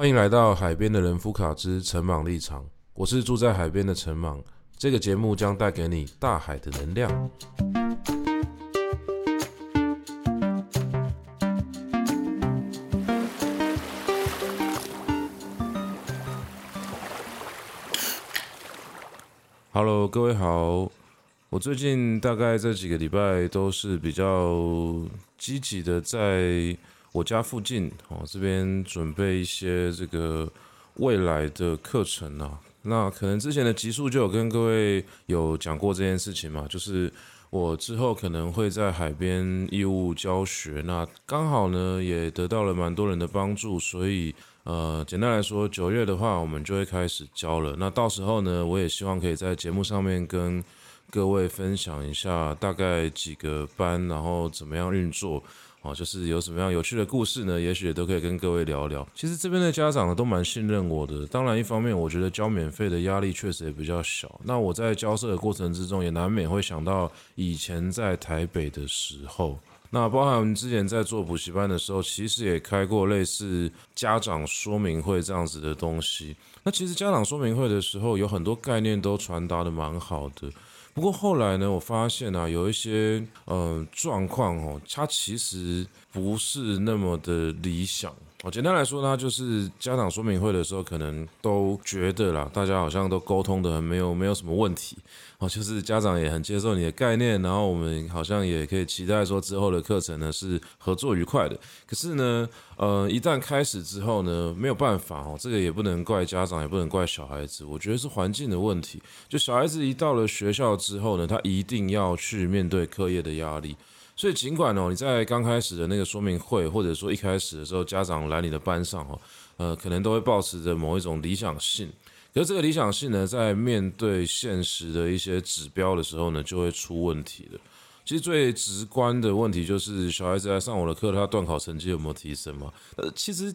欢迎来到海边的人夫卡之陈茻立场，我是住在海边的陈茻。这个节目将带给你大海的能量。Hello，各位好。我最近大概这几个礼拜都是比较积极的，在我家附近哦这边准备一些这个未来的课程啊。那可能之前的集数就有跟各位有讲过这件事情嘛，就是我之后可能会在海边义务教学，那刚好呢也得到了蛮多人的帮助，所以呃简单来说，九月的话我们就会开始教了。那到时候呢，我也希望可以在节目上面跟各位分享一下大概几个班，然后怎么样运作，哦，就是有什么样有趣的故事呢？也许都可以跟各位聊聊。其实这边的家长呢都蛮信任我的，当然一方面我觉得交免费的压力确实也比较小。那我在交涉的过程之中，也难免会想到以前在台北的时候，那包含我们之前在做补习班的时候，其实也开过类似家长说明会这样子的东西。那其实家长说明会的时候，有很多概念都传达得蛮好的。不过后来呢，我发现啊，有一些呃状况哦，它其实不是那么的理想。哦，简单来说呢，就是家长说明会的时候，可能都觉得啦，大家好像都沟通的没有没有什么问题。哦，就是家长也很接受你的概念，然后我们好像也可以期待说之后的课程呢是合作愉快的。可是呢，呃，一旦开始之后呢，没有办法哦，这个也不能怪家长，也不能怪小孩子，我觉得是环境的问题。就小孩子一到了学校之后呢，他一定要去面对课业的压力。所以，尽管哦，你在刚开始的那个说明会，或者说一开始的时候，家长来你的班上哦，呃，可能都会抱持着某一种理想性。可是这个理想性呢，在面对现实的一些指标的时候呢，就会出问题了。其实最直观的问题就是，小孩子来上我的课，他段考成绩有没有提升嘛？呃，其实，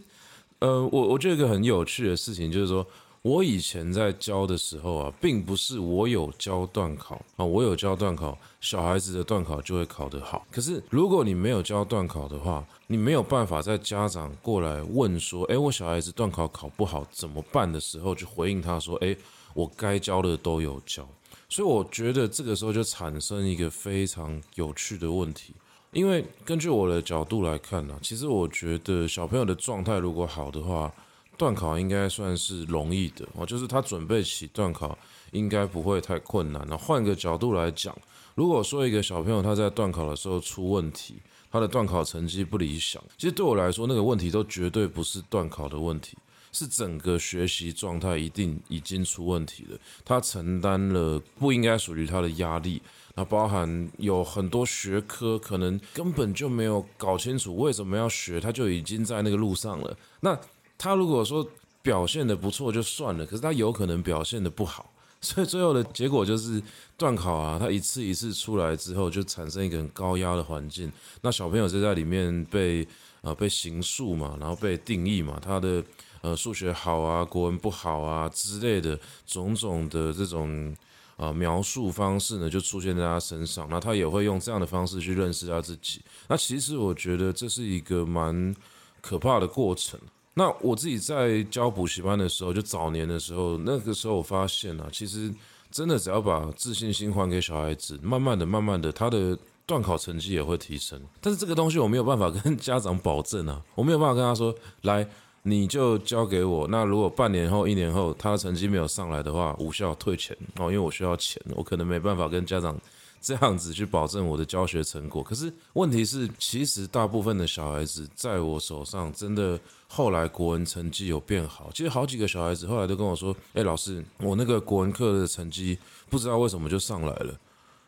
呃，我我觉得一个很有趣的事情就是说。我以前在教的时候啊，并不是我有教段考啊，我有教段考，小孩子的段考就会考得好。可是如果你没有教段考的话，你没有办法在家长过来问说，诶，我小孩子段考考不好怎么办的时候，去回应他说，诶，我该教的都有教。所以我觉得这个时候就产生一个非常有趣的问题，因为根据我的角度来看呢，其实我觉得小朋友的状态如果好的话。段考应该算是容易的哦，就是他准备起段考应该不会太困难。那换个角度来讲，如果说一个小朋友他在段考的时候出问题，他的段考成绩不理想，其实对我来说那个问题都绝对不是段考的问题，是整个学习状态一定已经出问题了。他承担了不应该属于他的压力，那包含有很多学科可能根本就没有搞清楚为什么要学，他就已经在那个路上了。那他如果说表现的不错就算了，可是他有可能表现的不好，所以最后的结果就是段考啊，他一次一次出来之后就产生一个很高压的环境，那小朋友就在里面被呃被形塑嘛，然后被定义嘛，他的呃数学好啊，国文不好啊之类的种种的这种啊描述方式呢，就出现在他身上，那他也会用这样的方式去认识他自己。那其实我觉得这是一个蛮可怕的过程。那我自己在教补习班的时候，就早年的时候，那个时候我发现啊，其实真的只要把自信心还给小孩子，慢慢的、慢慢的，他的段考成绩也会提升。但是这个东西我没有办法 跟家长保证啊，我没有办法跟他说，来，你就交给我。那如果半年后、一年后他的成绩没有上来的话，无效退钱哦，因为我需要钱，我可能没办法跟家长。这样子去保证我的教学成果，可是问题是，其实大部分的小孩子在我手上，真的后来国文成绩有变好。其实好几个小孩子后来都跟我说：“哎，老师，我那个国文课的成绩不知道为什么就上来了。”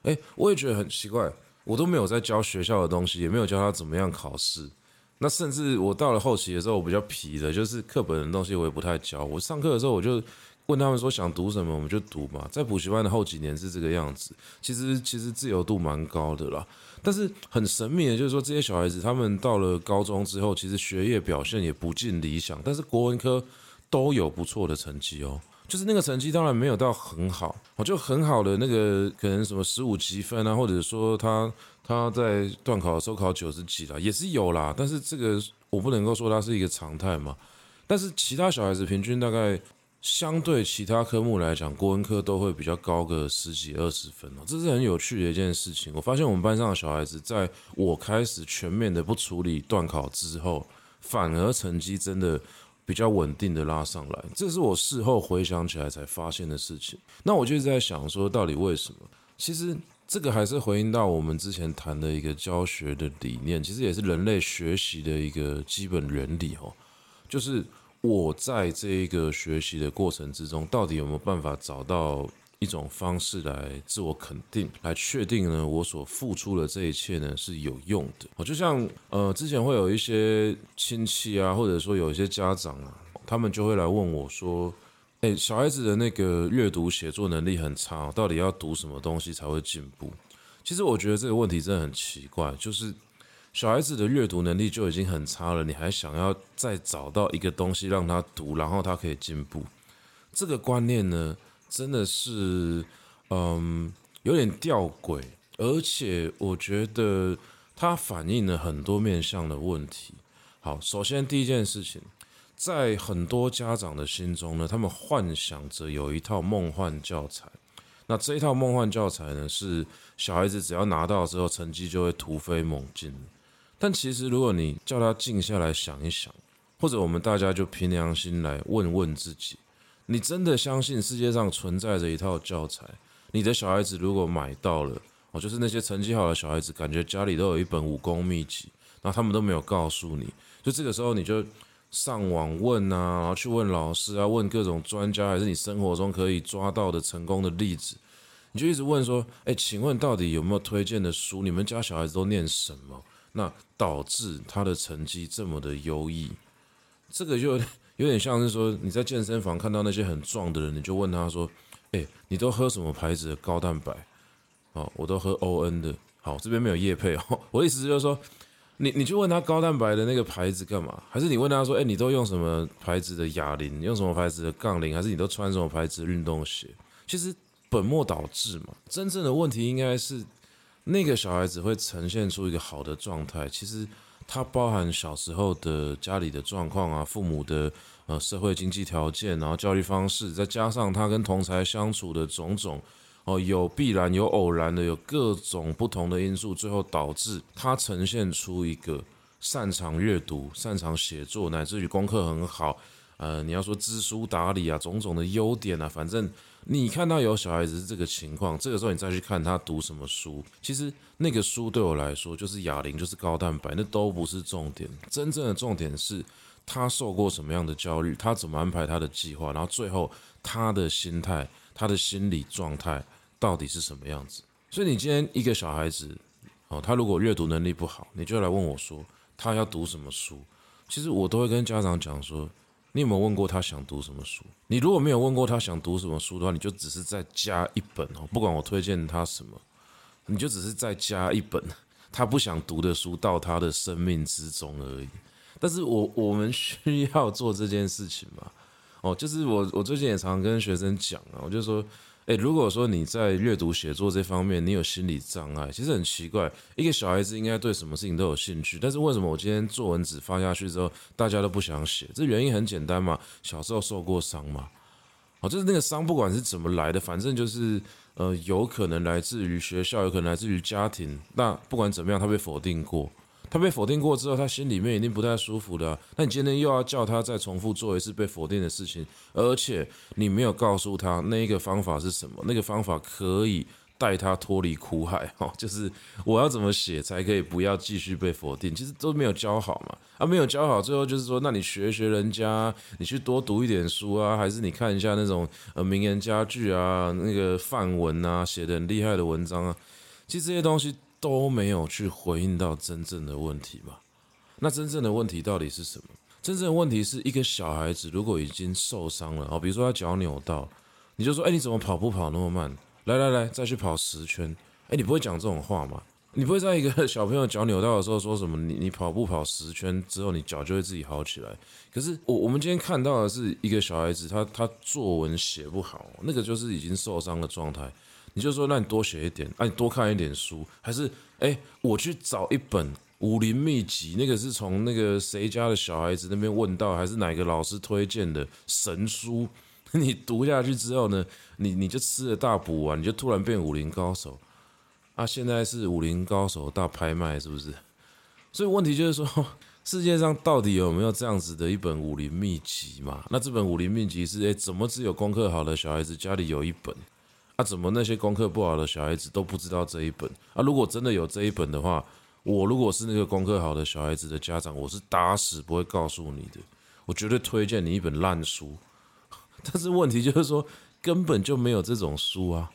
哎，我也觉得很奇怪，我都没有在教学校的东西，也没有教他怎么样考试。那甚至我到了后期的时候，我比较皮的，就是课本的东西我也不太教。我上课的时候我就。问他们说想读什么，我们就读嘛。在补习班的后几年是这个样子，其实其实自由度蛮高的啦。但是很神秘的，就是说这些小孩子他们到了高中之后，其实学业表现也不尽理想，但是国文科都有不错的成绩哦。就是那个成绩当然没有到很好，我就很好的那个可能什么十五级分啊，或者说他他在段考的时候考九十几啦，也是有啦。但是这个我不能够说它是一个常态嘛。但是其他小孩子平均大概相对其他科目来讲，国文科都会比较高个十几二十分哦，这是很有趣的一件事情。我发现我们班上的小孩子，在我开始全面的不处理段考之后，反而成绩真的比较稳定的拉上来，这是我事后回想起来才发现的事情。那我就一直在想说，到底为什么？其实这个还是回应到我们之前谈的一个教学的理念，其实也是人类学习的一个基本原理哦，就是我在这一个学习的过程之中，到底有没有办法找到一种方式来自我肯定，来确定呢，我所付出的这一切呢是有用的。我，就像呃，之前会有一些亲戚啊，或者说有一些家长啊，他们就会来问我说：“哎，小孩子的那个阅读写作能力很差，到底要读什么东西才会进步？”其实我觉得这个问题真的很奇怪，就是小孩子的阅读能力就已经很差了，你还想要再找到一个东西让他读，然后他可以进步？这个观念呢？真的是，嗯，有点吊诡，而且我觉得它反映了很多面向的问题。好，首先第一件事情，在很多家长的心中呢，他们幻想着有一套梦幻教材。那这一套梦幻教材呢，是小孩子只要拿到之后，成绩就会突飞猛进。但其实，如果你叫他静下来想一想，或者我们大家就凭良心来问问自己。你真的相信世界上存在着一套教材？你的小孩子如果买到了，哦，就是那些成绩好的小孩子，感觉家里都有一本武功秘籍，然后他们都没有告诉你，就这个时候你就上网问啊，然后去问老师啊，问各种专家，还是你生活中可以抓到的成功的例子，你就一直问说，哎，请问到底有没有推荐的书？你们家小孩子都念什么？那导致他的成绩这么的优异，这个就。有点像是说你在健身房看到那些很壮的人，你就问他说：“哎，你都喝什么牌子的高蛋白？”哦，我都喝 ON 的。好，这边没有叶配哦。我的意思就是说，你你去问他高蛋白的那个牌子干嘛？还是你问他说：“哎，你都用什么牌子的哑铃？用什么牌子的杠铃？还是你都穿什么牌子的运动鞋？”其实本末倒置嘛。真正的问题应该是那个小孩子会呈现出一个好的状态。其实。它包含小时候的家里的状况啊，父母的呃社会经济条件，然后教育方式，再加上他跟同才相处的种种，哦，有必然有偶然的，有各种不同的因素，最后导致他呈现出一个擅长阅读、擅长写作，乃至于功课很好。呃，你要说知书达理啊，种种的优点啊，反正你看到有小孩子这个情况，这个时候你再去看他读什么书，其实那个书对我来说就是哑铃，就是高蛋白，那都不是重点。真正的重点是他受过什么样的教育，他怎么安排他的计划，然后最后他的心态、他的心理状态到底是什么样子。所以你今天一个小孩子，哦，他如果阅读能力不好，你就来问我说他要读什么书，其实我都会跟家长讲说。你有没有问过他想读什么书？你如果没有问过他想读什么书的话，你就只是再加一本哦，不管我推荐他什么，你就只是再加一本他不想读的书到他的生命之中而已。但是我我们需要做这件事情嘛？哦，就是我我最近也常常跟学生讲啊，我就说。诶，如果说你在阅读写作这方面你有心理障碍，其实很奇怪，一个小孩子应该对什么事情都有兴趣，但是为什么我今天作文纸发下去之后，大家都不想写？这原因很简单嘛，小时候受过伤嘛，哦，就是那个伤不管是怎么来的，反正就是呃，有可能来自于学校，有可能来自于家庭，那不管怎么样，他被否定过。他被否定过之后，他心里面一定不太舒服的。那你今天又要叫他再重复做一次被否定的事情，而且你没有告诉他那一个方法是什么，那个方法可以带他脱离苦海 哦，就是我要怎么写才可以不要继续被否定，其实都没有教好嘛。啊，没有教好，最后就是说，那你学学人家，你去多读一点书啊，还是你看一下那种呃名言佳句啊，那个范文啊，写的很厉害的文章啊，其实这些东西。都没有去回应到真正的问题吧？那真正的问题到底是什么？真正的问题是一个小孩子如果已经受伤了哦，比如说他脚扭到，你就说：“哎，你怎么跑步跑那么慢？来来来，再去跑十圈。”哎，你不会讲这种话吗？你不会在一个小朋友脚扭到的时候说什么？你你跑步跑十圈之后，你脚就会自己好起来？可是我我们今天看到的是一个小孩子，他他作文写不好，那个就是已经受伤的状态。你就说，那你多写一点，啊，你多看一点书，还是哎，我去找一本武林秘籍，那个是从那个谁家的小孩子那边问到，还是哪个老师推荐的神书？你读下去之后呢，你你就吃了大补丸，你就突然变武林高手啊！现在是武林高手大拍卖，是不是？所以问题就是说，世界上到底有没有这样子的一本武林秘籍嘛？那这本武林秘籍是诶，怎么只有功课好的小孩子家里有一本？啊，怎么那些功课不好的小孩子都不知道这一本？啊，如果真的有这一本的话，我如果是那个功课好的小孩子的家长，我是打死不会告诉你的，我绝对推荐你一本烂书。但是问题就是说，根本就没有这种书啊。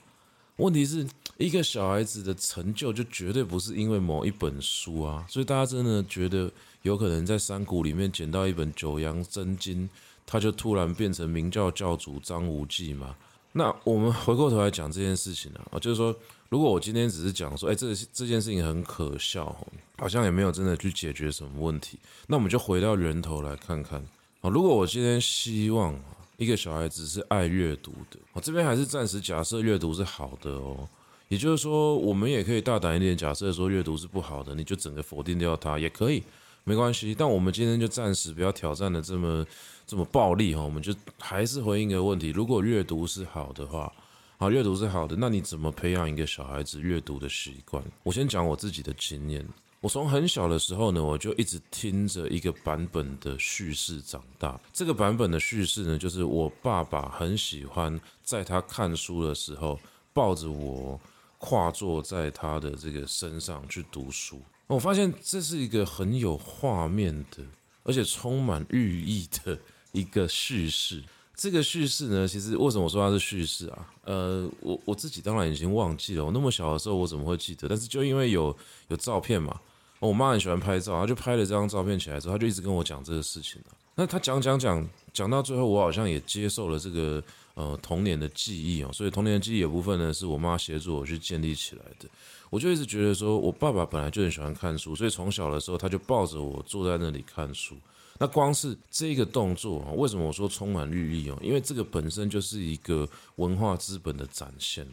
问题是一个小孩子的成就，就绝对不是因为某一本书啊。所以大家真的觉得有可能在山谷里面捡到一本《九阳真经》，他就突然变成明教教主张无忌吗？那我们回过头来讲这件事情啊，就是说，如果我今天只是讲说，哎，这这件事情很可笑，好像也没有真的去解决什么问题。那我们就回到源头来看看啊。如果我今天希望一个小孩子是爱阅读的，我这边还是暂时假设阅读是好的哦。也就是说，我们也可以大胆一点假设说阅读是不好的，你就整个否定掉它也可以，没关系。但我们今天就暂时不要挑战的这么。这么暴力哈，我们就还是回应一个问题：如果阅读是好的话，好，阅读是好的，那你怎么培养一个小孩子阅读的习惯？我先讲我自己的经验。我从很小的时候呢，我就一直听着一个版本的叙事长大。这个版本的叙事呢，就是我爸爸很喜欢在他看书的时候，抱着我跨坐在他的这个身上去读书。我发现这是一个很有画面的，而且充满寓意的。一个叙事，这个叙事呢，其实为什么说它是叙事啊？呃，我我自己当然已经忘记了，我那么小的时候我怎么会记得？但是就因为有有照片嘛，我妈很喜欢拍照，她就拍了这张照片起来之后，她就一直跟我讲这个事情了。那她讲讲讲讲到最后，我好像也接受了这个呃童年的记忆哦，所以童年的记忆有部分呢是我妈协助我去建立起来的。我就一直觉得说，我爸爸本来就很喜欢看书，所以从小的时候他就抱着我坐在那里看书。那光是这个动作啊，为什么我说充满寓意哦？因为这个本身就是一个文化资本的展现。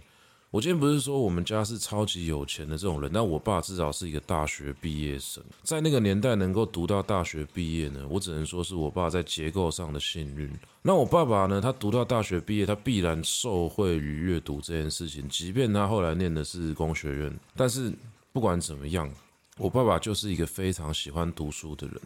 我今天不是说我们家是超级有钱的这种人，但我爸至少是一个大学毕业生，在那个年代能够读到大学毕业呢，我只能说是我爸在结构上的幸运。那我爸爸呢，他读到大学毕业，他必然受惠于阅读这件事情，即便他后来念的是工学院，但是不管怎么样，我爸爸就是一个非常喜欢读书的人。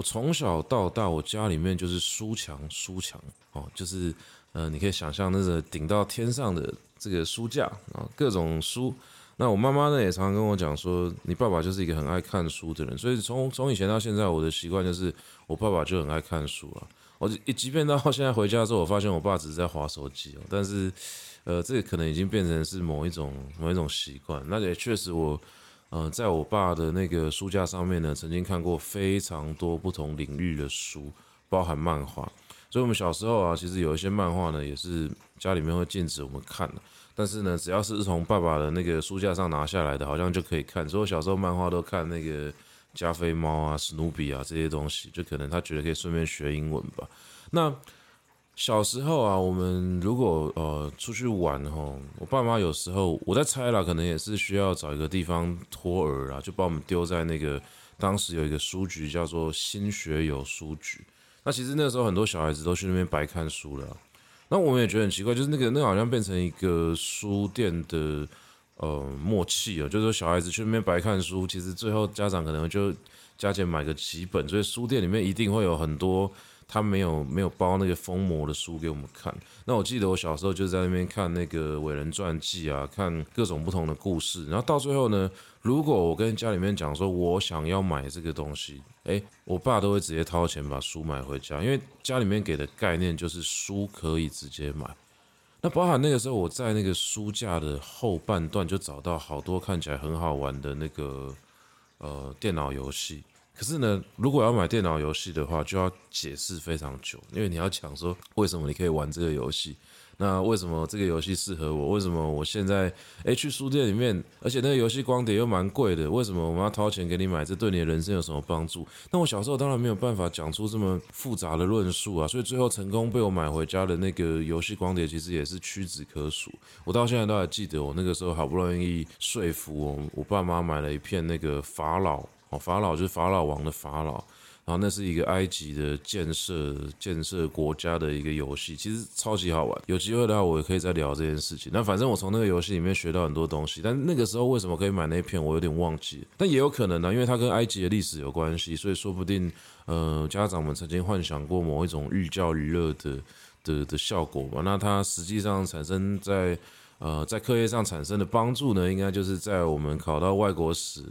我从小到大，我家里面就是书墙，书墙哦，就是呃，你可以想象那个顶到天上的这个书架啊，各种书。那我妈妈呢也常常跟我讲说，你爸爸就是一个很爱看书的人。所以从从以前到现在，我的习惯就是我爸爸就很爱看书了。我一即便到现在回家之后，我发现我爸只是在划手机哦，但是呃，这个可能已经变成是某一种某一种习惯。那也确实我。呃，在我爸的那个书架上面呢，曾经看过非常多不同领域的书，包含漫画。所以，我们小时候啊，其实有一些漫画呢，也是家里面会禁止我们看的。但是呢，只要是从爸爸的那个书架上拿下来的，好像就可以看。所以，我小时候漫画都看那个加菲猫啊、史努比啊这些东西，就可能他觉得可以顺便学英文吧。那。小时候啊，我们如果呃出去玩吼，我爸妈有时候我在猜啦，可能也是需要找一个地方托儿啊，就把我们丢在那个当时有一个书局叫做新学友书局。那其实那时候很多小孩子都去那边白看书了。那我们也觉得很奇怪，就是那个那好像变成一个书店的呃默契啊，就是说小孩子去那边白看书，其实最后家长可能就加减买个几本，所以书店里面一定会有很多。他没有没有包那个封膜的书给我们看。那我记得我小时候就在那边看那个伟人传记啊，看各种不同的故事。然后到最后呢，如果我跟家里面讲说我想要买这个东西，诶，我爸都会直接掏钱把书买回家，因为家里面给的概念就是书可以直接买。那包含那个时候我在那个书架的后半段就找到好多看起来很好玩的那个呃电脑游戏。可是呢，如果要买电脑游戏的话，就要解释非常久，因为你要讲说为什么你可以玩这个游戏，那为什么这个游戏适合我？为什么我现在诶去书店里面，而且那个游戏光碟又蛮贵的，为什么我们要掏钱给你买？这对你的人生有什么帮助？那我小时候当然没有办法讲出这么复杂的论述啊，所以最后成功被我买回家的那个游戏光碟，其实也是屈指可数。我到现在都还记得，我那个时候好不容易说服我我爸妈买了一片那个法老。法老就是法老王的法老。然后那是一个埃及的建设建设国家的一个游戏，其实超级好玩。有机会的话，我也可以再聊这件事情。那反正我从那个游戏里面学到很多东西，但那个时候为什么可以买那片，我有点忘记。但也有可能呢，因为它跟埃及的历史有关系，所以说不定呃家长们曾经幻想过某一种寓教于乐的的的效果吧。那它实际上产生在呃在课业上产生的帮助呢，应该就是在我们考到外国史。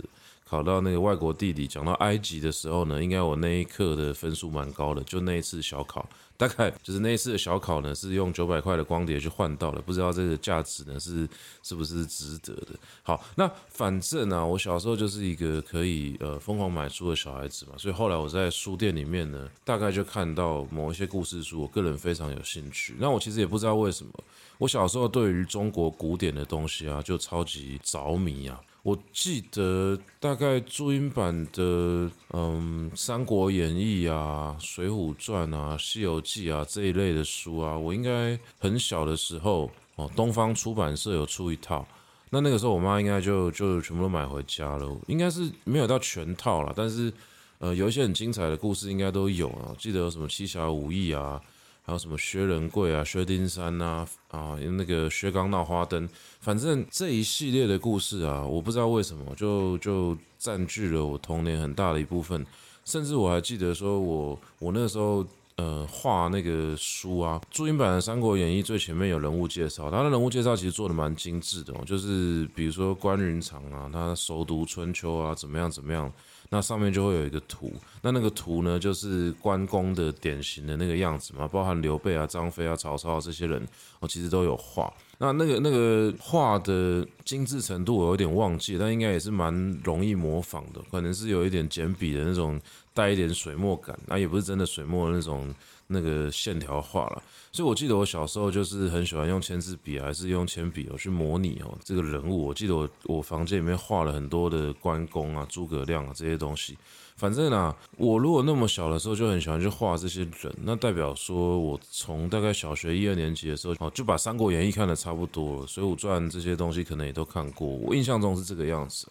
考到那个外国地理，讲到埃及的时候呢，应该我那一刻的分数蛮高的，就那一次小考，大概就是那一次的小考呢，是用九百块的光碟去换到的，不知道这个价值呢是是不是值得的。好，那反正呢、啊，我小时候就是一个可以呃疯狂买书的小孩子嘛，所以后来我在书店里面呢，大概就看到某一些故事书，我个人非常有兴趣。那我其实也不知道为什么，我小时候对于中国古典的东西啊，就超级着迷啊。我记得大概注音版的，嗯，《三国演义》啊，《水浒传》啊，《西游记》啊这一类的书啊，我应该很小的时候哦，东方出版社有出一套，那那个时候我妈应该就就全部都买回家了，应该是没有到全套了，但是呃，有一些很精彩的故事应该都有啊，记得有什么七侠五义啊。还有什么薛仁贵啊、薛丁山呐啊，那个薛刚闹花灯，反正这一系列的故事啊，我不知道为什么就就占据了我童年很大的一部分，甚至我还记得说我我那时候呃画那个书啊，注音版的《三国演义》最前面有人物介绍，他的人物介绍其实做的蛮精致的哦，就是比如说关云长啊，他熟读春秋啊，怎么样怎么样。那上面就会有一个图，那那个图呢，就是关公的典型的那个样子嘛，包含刘备啊、张飞啊、曹操啊这些人，我其实都有画。那那个那个画的精致程度我有点忘记，但应该也是蛮容易模仿的，可能是有一点简笔的那种，带一点水墨感，那也不是真的水墨的那种那个线条画了。所以我记得我小时候就是很喜欢用签字笔还是用铅笔哦去模拟哦这个人物。我记得我我房间里面画了很多的关公啊、诸葛亮啊这些东西。反正啊，我如果那么小的时候就很喜欢去画这些人，那代表说我从大概小学一二年级的时候哦就把《三国演义》看得差不多了，《水浒传》这些东西可能也都看过。我印象中是这个样子。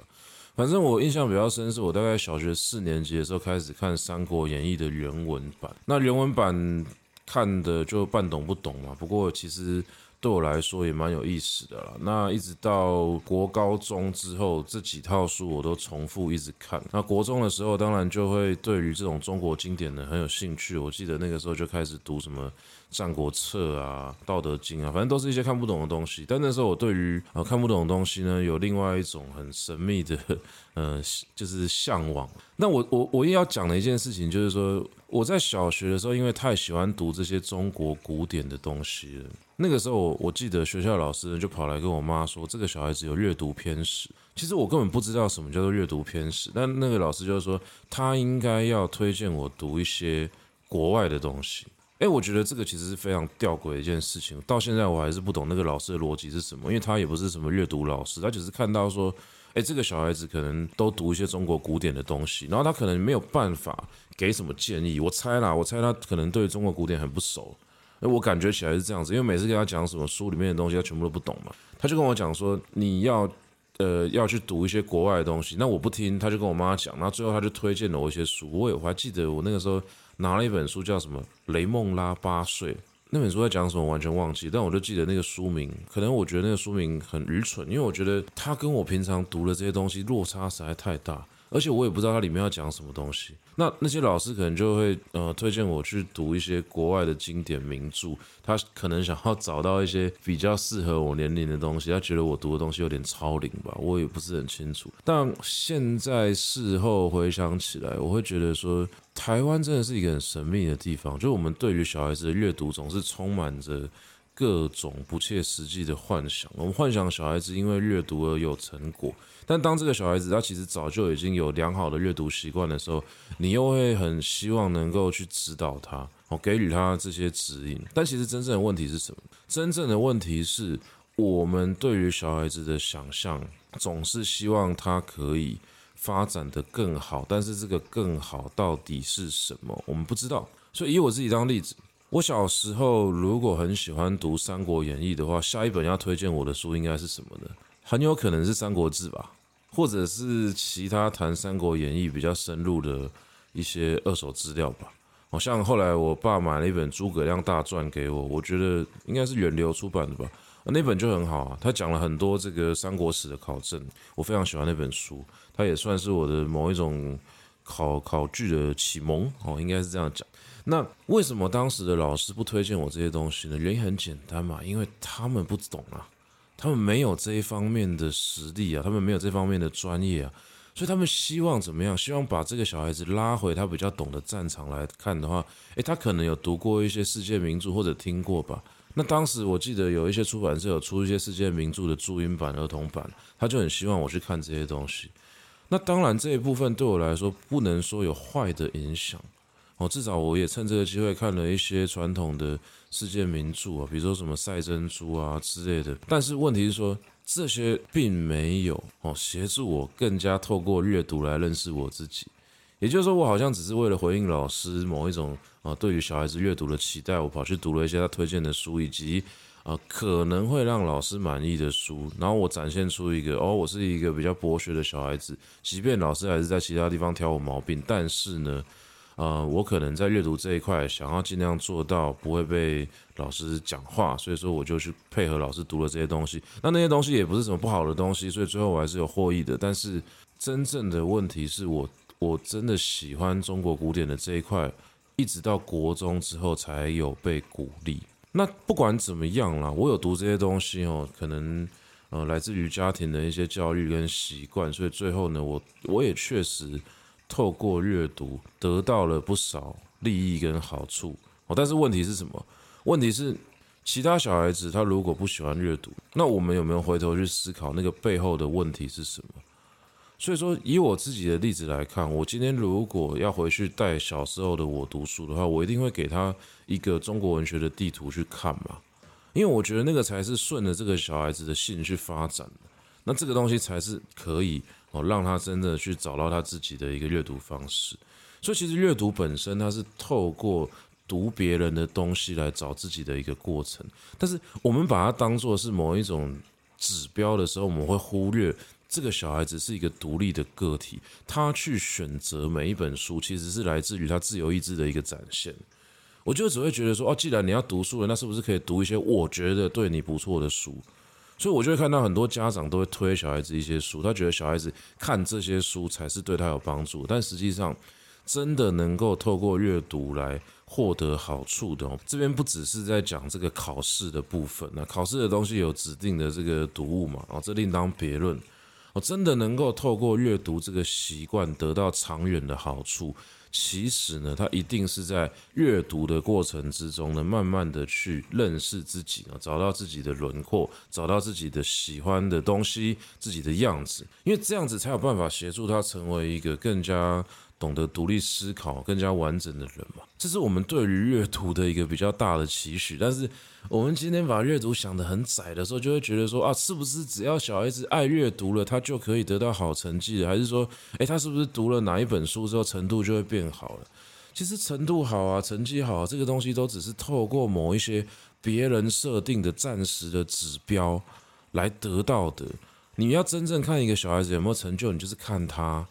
反正我印象比较深，是我大概小学四年级的时候开始看《三国演义》的原文版。那原文版看的就半懂不懂嘛，不过其实。对我来说也蛮有意思的啦。那一直到国高中之后，这几套书我都重复一直看。那国中的时候，当然就会对于这种中国经典的很有兴趣。我记得那个时候就开始读什么《战国策》啊、《道德经》啊，反正都是一些看不懂的东西。但那时候我对于呃看不懂的东西呢，有另外一种很神秘的 呃，就是向往。那我我我也要讲的一件事情就是说，我在小学的时候，因为太喜欢读这些中国古典的东西了。那个时候，我记得学校老师就跑来跟我妈说，这个小孩子有阅读偏食。其实我根本不知道什么叫做阅读偏食，但那个老师就是说，他应该要推荐我读一些国外的东西。诶，我觉得这个其实是非常吊诡的一件事情。到现在我还是不懂那个老师的逻辑是什么，因为他也不是什么阅读老师，他只是看到说，诶，这个小孩子可能都读一些中国古典的东西，然后他可能没有办法给什么建议。我猜啦，我猜他可能对中国古典很不熟。哎，我感觉起来是这样子，因为每次跟他讲什么书里面的东西，他全部都不懂嘛。他就跟我讲说，你要呃要去读一些国外的东西，那我不听，他就跟我妈讲，然后最后他就推荐了我一些书。我也我还记得我那个时候拿了一本书，叫什么《雷梦拉八岁》，那本书在讲什么，完全忘记，但我就记得那个书名。可能我觉得那个书名很愚蠢，因为我觉得他跟我平常读的这些东西落差实在太大。而且我也不知道它里面要讲什么东西。那那些老师可能就会呃推荐我去读一些国外的经典名著，他可能想要找到一些比较适合我年龄的东西。他觉得我读的东西有点超龄吧，我也不是很清楚。但现在事后回想起来，我会觉得说，台湾真的是一个很神秘的地方。就我们对于小孩子的阅读总是充满着各种不切实际的幻想。我们幻想小孩子因为阅读而有成果。但当这个小孩子他其实早就已经有良好的阅读习惯的时候，你又会很希望能够去指导他，哦，给予他这些指引。但其实真正的问题是什么？真正的问题是我们对于小孩子的想象，总是希望他可以发展得更好，但是这个更好到底是什么？我们不知道。所以以我自己当例子，我小时候如果很喜欢读《三国演义》的话，下一本要推荐我的书应该是什么呢？很有可能是《三国志》吧。或者是其他谈《三国演义》比较深入的一些二手资料吧。好像后来我爸买了一本《诸葛亮大传》给我，我觉得应该是远流出版的吧。那本就很好啊，他讲了很多这个三国史的考证，我非常喜欢那本书，它也算是我的某一种考考据的启蒙哦，应该是这样讲。那为什么当时的老师不推荐我这些东西呢？原因很简单嘛，因为他们不懂啊，他们没有这一方面的实力啊，他们没有这方面的专业啊。所以他们希望怎么样？希望把这个小孩子拉回他比较懂的战场来看的话，诶，他可能有读过一些世界名著或者听过吧。那当时我记得有一些出版社有出一些世界名著的注音版、儿童版，他就很希望我去看这些东西。那当然这一部分对我来说不能说有坏的影响哦，至少我也趁这个机会看了一些传统的世界名著啊，比如说什么赛珍珠啊之类的。但是问题是说。这些并没有哦协助我更加透过阅读来认识我自己，也就是说，我好像只是为了回应老师某一种啊对于小孩子阅读的期待，我跑去读了一些他推荐的书，以及啊可能会让老师满意的书，然后我展现出一个哦，我是一个比较博学的小孩子，即便老师还是在其他地方挑我毛病，但是呢。呃，我可能在阅读这一块想要尽量做到不会被老师讲话，所以说我就去配合老师读了这些东西。那那些东西也不是什么不好的东西，所以最后我还是有获益的。但是真正的问题是我我真的喜欢中国古典的这一块，一直到国中之后才有被鼓励。那不管怎么样啦，我有读这些东西哦，可能呃来自于家庭的一些教育跟习惯，所以最后呢，我我也确实。透过阅读得到了不少利益跟好处哦，但是问题是什么？问题是其他小孩子他如果不喜欢阅读，那我们有没有回头去思考那个背后的问题是什么？所以说，以我自己的例子来看，我今天如果要回去带小时候的我读书的话，我一定会给他一个中国文学的地图去看嘛，因为我觉得那个才是顺着这个小孩子的兴趣发展的，那这个东西才是可以。哦，让他真的去找到他自己的一个阅读方式，所以其实阅读本身它是透过读别人的东西来找自己的一个过程，但是我们把它当做是某一种指标的时候，我们会忽略这个小孩子是一个独立的个体，他去选择每一本书其实是来自于他自由意志的一个展现。我就只会觉得说，哦，既然你要读书了，那是不是可以读一些我觉得对你不错的书？所以，我就会看到很多家长都会推小孩子一些书，他觉得小孩子看这些书才是对他有帮助。但实际上，真的能够透过阅读来获得好处的哦，这边不只是在讲这个考试的部分，那考试的东西有指定的这个读物嘛，哦，这另当别论。哦，真的能够透过阅读这个习惯得到长远的好处。其实呢，他一定是在阅读的过程之中呢，慢慢的去认识自己呢，找到自己的轮廓，找到自己的喜欢的东西，自己的样子，因为这样子才有办法协助他成为一个更加懂得独立思考、更加完整的人嘛。这是我们对于阅读的一个比较大的期许，但是。我们今天把阅读想得很窄的时候，就会觉得说啊，是不是只要小孩子爱阅读了，他就可以得到好成绩了？还是说，诶，他是不是读了哪一本书之后，程度就会变好了？其实程度好啊，成绩好啊，这个东西都只是透过某一些别人设定的暂时的指标来得到的。你要真正看一个小孩子有没有成就，你就是看他。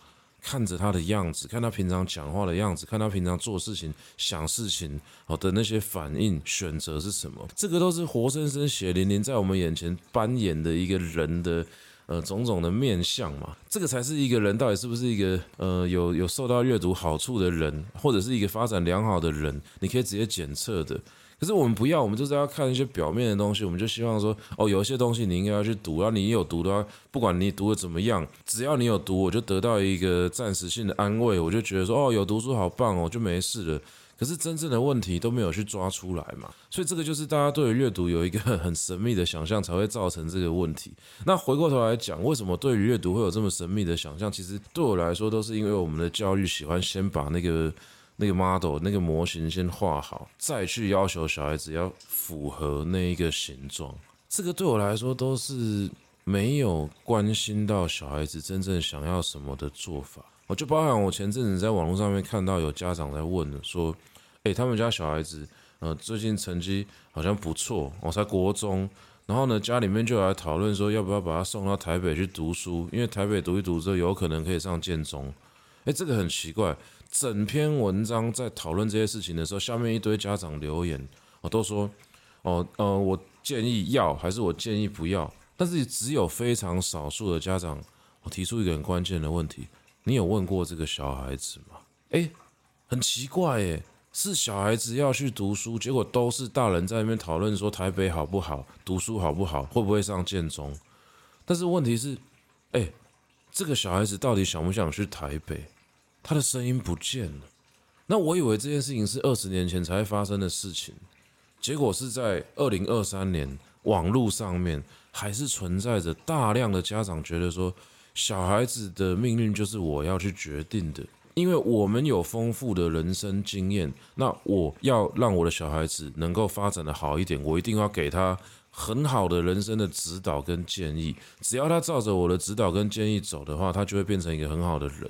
看着他的样子，看他平常讲话的样子，看他平常做事情、想事情好的那些反应、选择是什么？这个都是活生生、血淋淋在我们眼前扮演的一个人的呃种种的面相嘛。这个才是一个人到底是不是一个呃有有受到阅读好处的人，或者是一个发展良好的人，你可以直接检测的。可是我们不要，我们就是要看一些表面的东西。我们就希望说，哦，有一些东西你应该要去读，然后你有读的话，不管你读的怎么样，只要你有读，我就得到一个暂时性的安慰。我就觉得说，哦，有读书好棒哦，就没事了。可是真正的问题都没有去抓出来嘛，所以这个就是大家对于阅读有一个很神秘的想象，才会造成这个问题。那回过头来讲，为什么对于阅读会有这么神秘的想象？其实对我来说，都是因为我们的教育喜欢先把那个。那个 model 那个模型先画好，再去要求小孩子要符合那一个形状。这个对我来说都是没有关心到小孩子真正想要什么的做法。我就包含我前阵子在网络上面看到有家长在问，说：“诶，他们家小孩子呃最近成绩好像不错，我才国中，然后呢，家里面就来讨论说要不要把他送到台北去读书，因为台北读一读之后有可能可以上建中。诶，这个很奇怪，整篇文章在讨论这些事情的时候，下面一堆家长留言，我都说，哦，呃，我建议要还是我建议不要，但是只有非常少数的家长，我提出一个很关键的问题：你有问过这个小孩子吗？诶，很奇怪诶。是小孩子要去读书，结果都是大人在那边讨论说台北好不好，读书好不好，会不会上建中？但是问题是，哎，这个小孩子到底想不想去台北？他的声音不见了。那我以为这件事情是二十年前才发生的事情，结果是在二零二三年，网络上面还是存在着大量的家长觉得说，小孩子的命运就是我要去决定的。因为我们有丰富的人生经验，那我要让我的小孩子能够发展得好一点，我一定要给他很好的人生的指导跟建议。只要他照着我的指导跟建议走的话，他就会变成一个很好的人。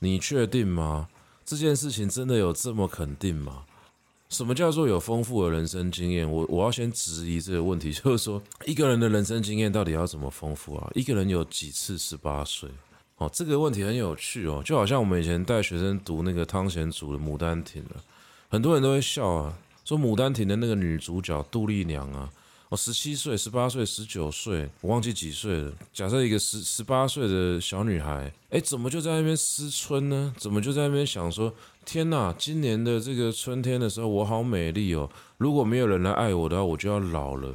你确定吗？这件事情真的有这么肯定吗？什么叫做有丰富的人生经验？我我要先质疑这个问题，就是说一个人的人生经验到底要怎么丰富啊？一个人有几次十八岁？哦，这个问题很有趣哦，就好像我们以前带学生读那个汤显祖的《牡丹亭》啊，很多人都会笑啊，说《牡丹亭》的那个女主角杜丽娘啊，哦，十七岁、十八岁、十九岁，我忘记几岁了。假设一个十十八岁的小女孩，哎，怎么就在那边思春呢？怎么就在那边想说，天哪，今年的这个春天的时候，我好美丽哦，如果没有人来爱我的话，我就要老了。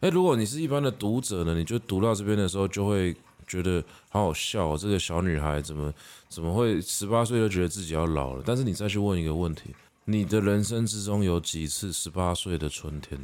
哎，如果你是一般的读者呢，你就读到这边的时候就会。觉得好好笑哦，这个小女孩怎么怎么会十八岁就觉得自己要老了？但是你再去问一个问题：你的人生之中有几次十八岁的春天？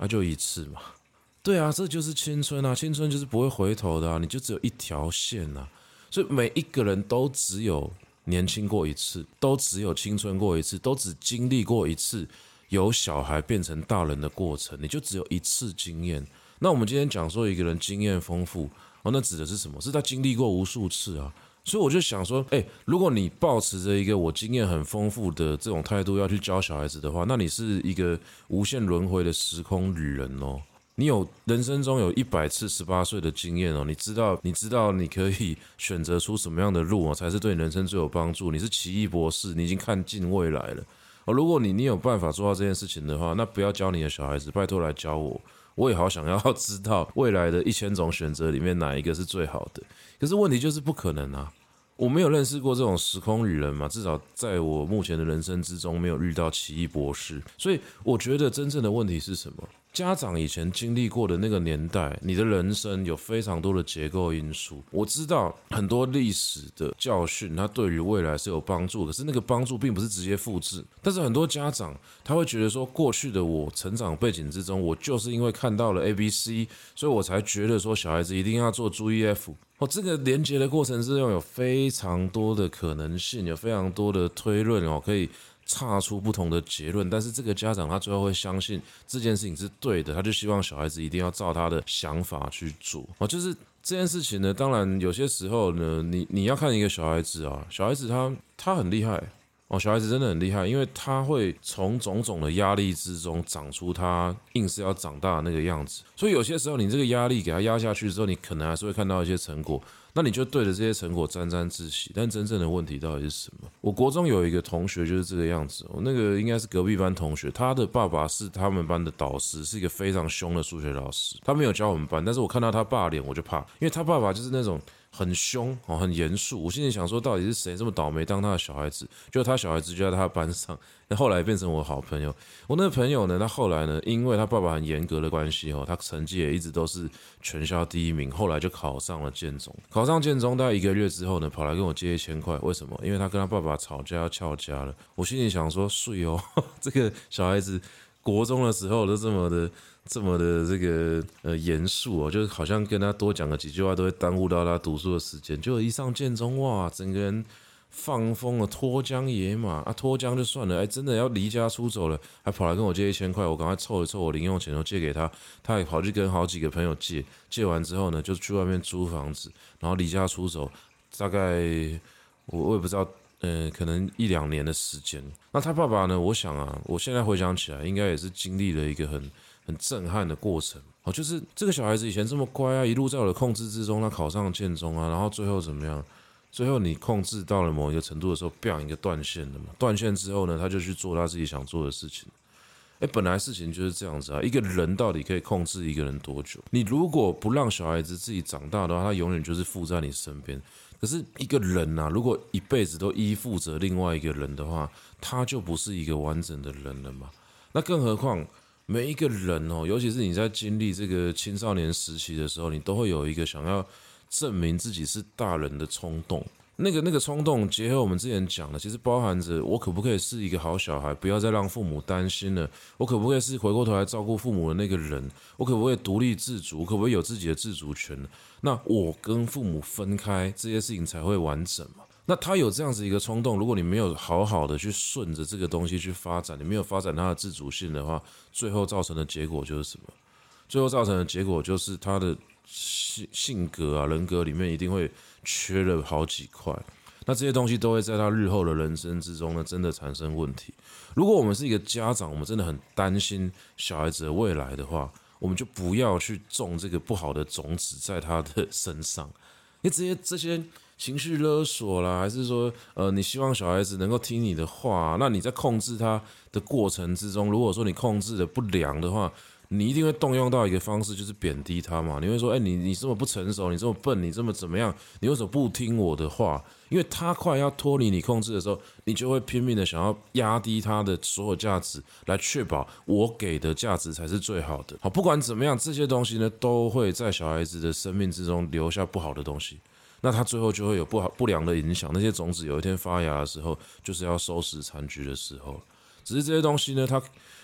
那就一次嘛。对啊，这就是青春啊！青春就是不会回头的啊，你就只有一条线啊。所以每一个人都只有年轻过一次，都只有青春过一次，都只经历过一次由小孩变成大人的过程，你就只有一次经验。那我们今天讲说一个人经验丰富。哦，那指的是什么？是他经历过无数次啊，所以我就想说，诶，如果你抱持着一个我经验很丰富的这种态度要去教小孩子的话，那你是一个无限轮回的时空旅人哦。你有人生中有一百次十八岁的经验哦，你知道，你知道你可以选择出什么样的路哦，才是对你人生最有帮助。你是奇异博士，你已经看尽未来了哦。如果你你有办法做到这件事情的话，那不要教你的小孩子，拜托来教我。我也好想要知道未来的一千种选择里面哪一个是最好的，可是问题就是不可能啊！我没有认识过这种时空旅人嘛，至少在我目前的人生之中没有遇到奇异博士，所以我觉得真正的问题是什么？家长以前经历过的那个年代，你的人生有非常多的结构因素。我知道很多历史的教训，它对于未来是有帮助，可是那个帮助并不是直接复制。但是很多家长他会觉得说，过去的我成长背景之中，我就是因为看到了 A B C，所以我才觉得说小孩子一定要做 G E F。哦，这个连接的过程之中有非常多的可能性，有非常多的推论哦，可以。差出不同的结论，但是这个家长他最后会相信这件事情是对的，他就希望小孩子一定要照他的想法去做哦。就是这件事情呢，当然有些时候呢，你你要看一个小孩子啊，小孩子他他很厉害哦，小孩子真的很厉害，因为他会从种种的压力之中长出他硬是要长大的那个样子。所以有些时候你这个压力给他压下去之后，你可能还是会看到一些成果。那你就对着这些成果沾沾自喜，但真正的问题到底是什么？我国中有一个同学就是这个样子，那个应该是隔壁班同学，他的爸爸是他们班的导师，是一个非常凶的数学老师，他没有教我们班，但是我看到他爸脸我就怕，因为他爸爸就是那种。很凶哦，很严肃。我心里想说，到底是谁这么倒霉当他的小孩子？就他小孩子就在他班上，那 后来变成我好朋友。我那个朋友呢，他后来呢，因为他爸爸很严格的关系哦，他成绩也一直都是全校第一名。后来就考上了建中，考上建中大概一个月之后呢，跑来跟我借一千块。为什么？因为他跟他爸爸吵架要翘家了。我心里想说，睡哦，这个小孩子国中的时候都这么的。这么的这个呃严肃哦，就是好像跟他多讲了几句话都会耽误到他读书的时间。结果一上剑中哇，整个人放疯了，脱缰野马啊，脱缰就算了，哎，真的要离家出走了，还跑来跟我借一千块，我赶快凑一凑我零用钱，都借给他。他还跑去跟好几个朋友借，借完之后呢，就去外面租房子，然后离家出走，大概我我也不知道，嗯、可能一两年的时间。那他爸爸呢？我想啊，我现在回想起来，应该也是经历了一个很。很震撼的过程，哦，就是这个小孩子以前这么乖啊，一路在我的控制之中，他考上了建中啊，然后最后怎么样？最后你控制到了某一个程度的时候，变一个断线的嘛？断线之后呢，他就去做他自己想做的事情。诶，本来事情就是这样子啊。一个人到底可以控制一个人多久？你如果不让小孩子自己长大的话，他永远就是附在你身边。可是一个人呐，如果一辈子都依附着另外一个人的话，他就不是一个完整的人了嘛。那更何况每一个人哦，尤其是你在经历这个青少年时期的时候，你都会有一个想要证明自己是大人的冲动。那个那个冲动，结合我们之前讲的，其实包含着我可不可以是一个好小孩，不要再让父母担心了。我可不可以是回过头来照顾父母的那个人？我可不可以独立自主？可不可以有自己的自主权？那我跟父母分开，这些事情才会完整嘛。那他有这样子一个冲动，如果你没有好好的去顺着这个东西去发展，你没有发展他的自主性的话，最后造成的结果就是什么？最后造成的结果就是他的性性格啊，人格里面一定会。缺了好几块，那这些东西都会在他日后的人生之中呢，真的产生问题。如果我们是一个家长，我们真的很担心小孩子的未来的话，我们就不要去种这个不好的种子在他的身上。因为这些这些情绪勒索啦，还是说，呃，你希望小孩子能够听你的话，那你在控制他的过程之中，如果说你控制的不良的话，你一定会动用到一个方式，就是贬低他嘛。你会说，哎，你你这么不成熟，你这么笨，你这么怎么样？你为什么不听我的话？因为他快要脱离你控制的时候，你就会拼命的想要压低他的所有价值，来确保我给的价值才是最好的。好，不管怎么样，这些东西呢，都会在小孩子的生命之中留下不好的东西。那他最后就会有不好不良的影响。那些种子有一天发芽的时候，就是要收拾残局的时候。只是这些东西呢，它，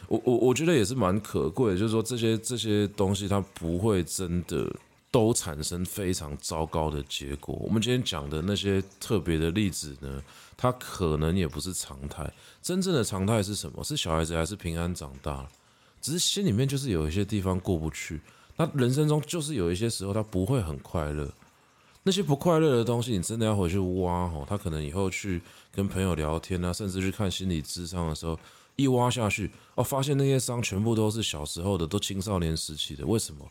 我我我觉得也是蛮可贵的，就是说这些这些东西它不会真的都产生非常糟糕的结果。我们今天讲的那些特别的例子呢，它可能也不是常态。真正的常态是什么？是小孩子还是平安长大？只是心里面就是有一些地方过不去。那人生中就是有一些时候他不会很快乐。那些不快乐的东西，你真的要回去挖哦。他可能以后去跟朋友聊天啊，甚至去看心理智商的时候。一挖下去，哦，发现那些伤全部都是小时候的，都青少年时期的。为什么？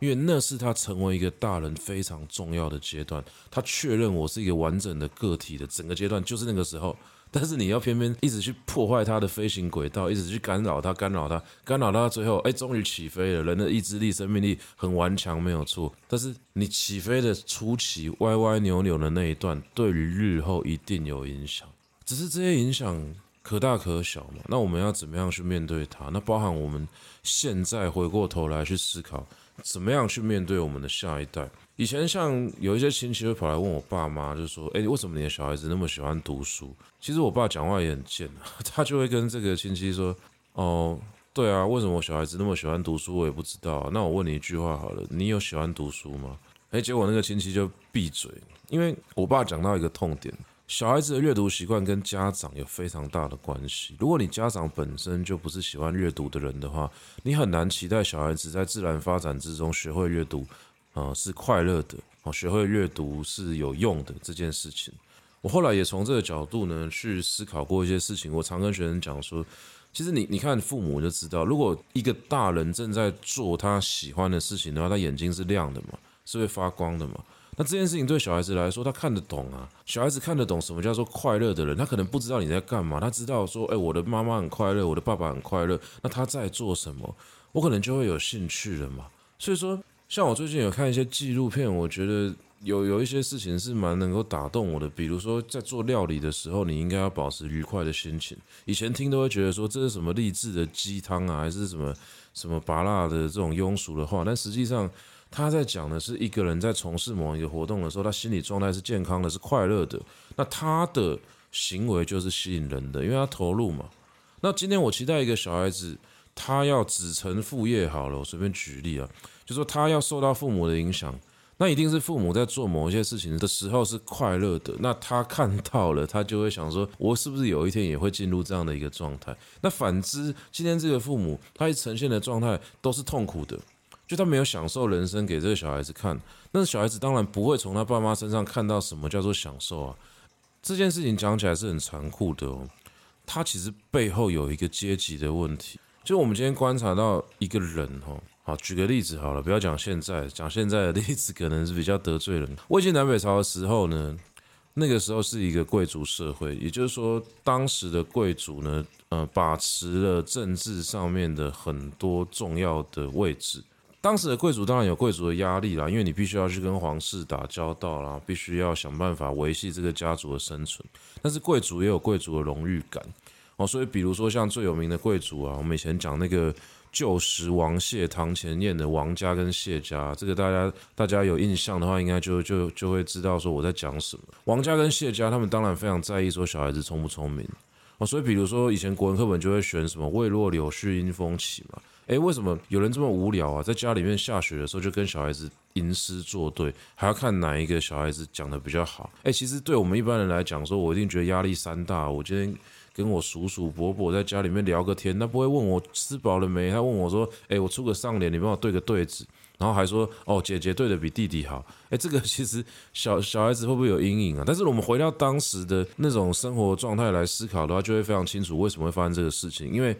因为那是他成为一个大人非常重要的阶段。他确认我是一个完整的个体的整个阶段，就是那个时候。但是你要偏偏一直去破坏它的飞行轨道，一直去干扰它，干扰它，干扰到最后，哎，终于起飞了。人的意志力、生命力很顽强，没有错。但是你起飞的初期歪歪扭扭的那一段，对于日后一定有影响。只是这些影响。可大可小嘛，那我们要怎么样去面对它？那包含我们现在回过头来去思考，怎么样去面对我们的下一代。以前像有一些亲戚会跑来问我爸妈，就说：“诶，为什么你的小孩子那么喜欢读书？”其实我爸讲话也很贱，他就会跟这个亲戚说：“哦，对啊，为什么我小孩子那么喜欢读书？我也不知道。那我问你一句话好了，你有喜欢读书吗？”诶，结果那个亲戚就闭嘴，因为我爸讲到一个痛点。小孩子的阅读习惯跟家长有非常大的关系。如果你家长本身就不是喜欢阅读的人的话，你很难期待小孩子在自然发展之中学会阅读，啊，是快乐的，啊，学会阅读是有用的这件事情。我后来也从这个角度呢去思考过一些事情。我常跟学生讲说，其实你你看父母就知道，如果一个大人正在做他喜欢的事情的话，他眼睛是亮的嘛，是会发光的嘛。那这件事情对小孩子来说，他看得懂啊。小孩子看得懂什么叫做快乐的人，他可能不知道你在干嘛，他知道说，哎，我的妈妈很快乐，我的爸爸很快乐，那他在做什么，我可能就会有兴趣了嘛。所以说，像我最近有看一些纪录片，我觉得有有一些事情是蛮能够打动我的。比如说，在做料理的时候，你应该要保持愉快的心情。以前听都会觉得说，这是什么励志的鸡汤啊，还是什么什么拔辣的这种庸俗的话，但实际上。他在讲的是一个人在从事某一个活动的时候，他心理状态是健康的，是快乐的。那他的行为就是吸引人的，因为他投入嘛。那今天我期待一个小孩子，他要子承父业好了，我随便举例啊，就说他要受到父母的影响，那一定是父母在做某一些事情的时候是快乐的。那他看到了，他就会想说，我是不是有一天也会进入这样的一个状态？那反之，今天这个父母他一呈现的状态都是痛苦的。就他没有享受人生给这个小孩子看，那小孩子当然不会从他爸妈身上看到什么叫做享受啊。这件事情讲起来是很残酷的哦，他其实背后有一个阶级的问题。就我们今天观察到一个人哈，好，举个例子好了，不要讲现在，讲现在的例子可能是比较得罪人。魏晋南北朝的时候呢，那个时候是一个贵族社会，也就是说，当时的贵族呢，呃，把持了政治上面的很多重要的位置。当时的贵族当然有贵族的压力啦，因为你必须要去跟皇室打交道啦，必须要想办法维系这个家族的生存。但是贵族也有贵族的荣誉感哦，所以比如说像最有名的贵族啊，我们以前讲那个旧时王谢堂前燕的王家跟谢家，这个大家大家有印象的话，应该就就就会知道说我在讲什么。王家跟谢家他们当然非常在意说小孩子聪不聪明哦，所以比如说以前国文课本就会选什么未若柳絮因风起嘛。诶，为什么有人这么无聊啊？在家里面下雪的时候，就跟小孩子吟诗作对，还要看哪一个小孩子讲得比较好？诶，其实对我们一般人来讲，说我一定觉得压力山大。我今天跟我叔叔伯伯在家里面聊个天，他不会问我吃饱了没，他问我说：“诶，我出个上联，你帮我对个对子。”然后还说：“哦，姐姐对的比弟弟好。”诶，这个其实小小孩子会不会有阴影啊？但是我们回到当时的那种生活状态来思考的话，就会非常清楚为什么会发生这个事情，因为。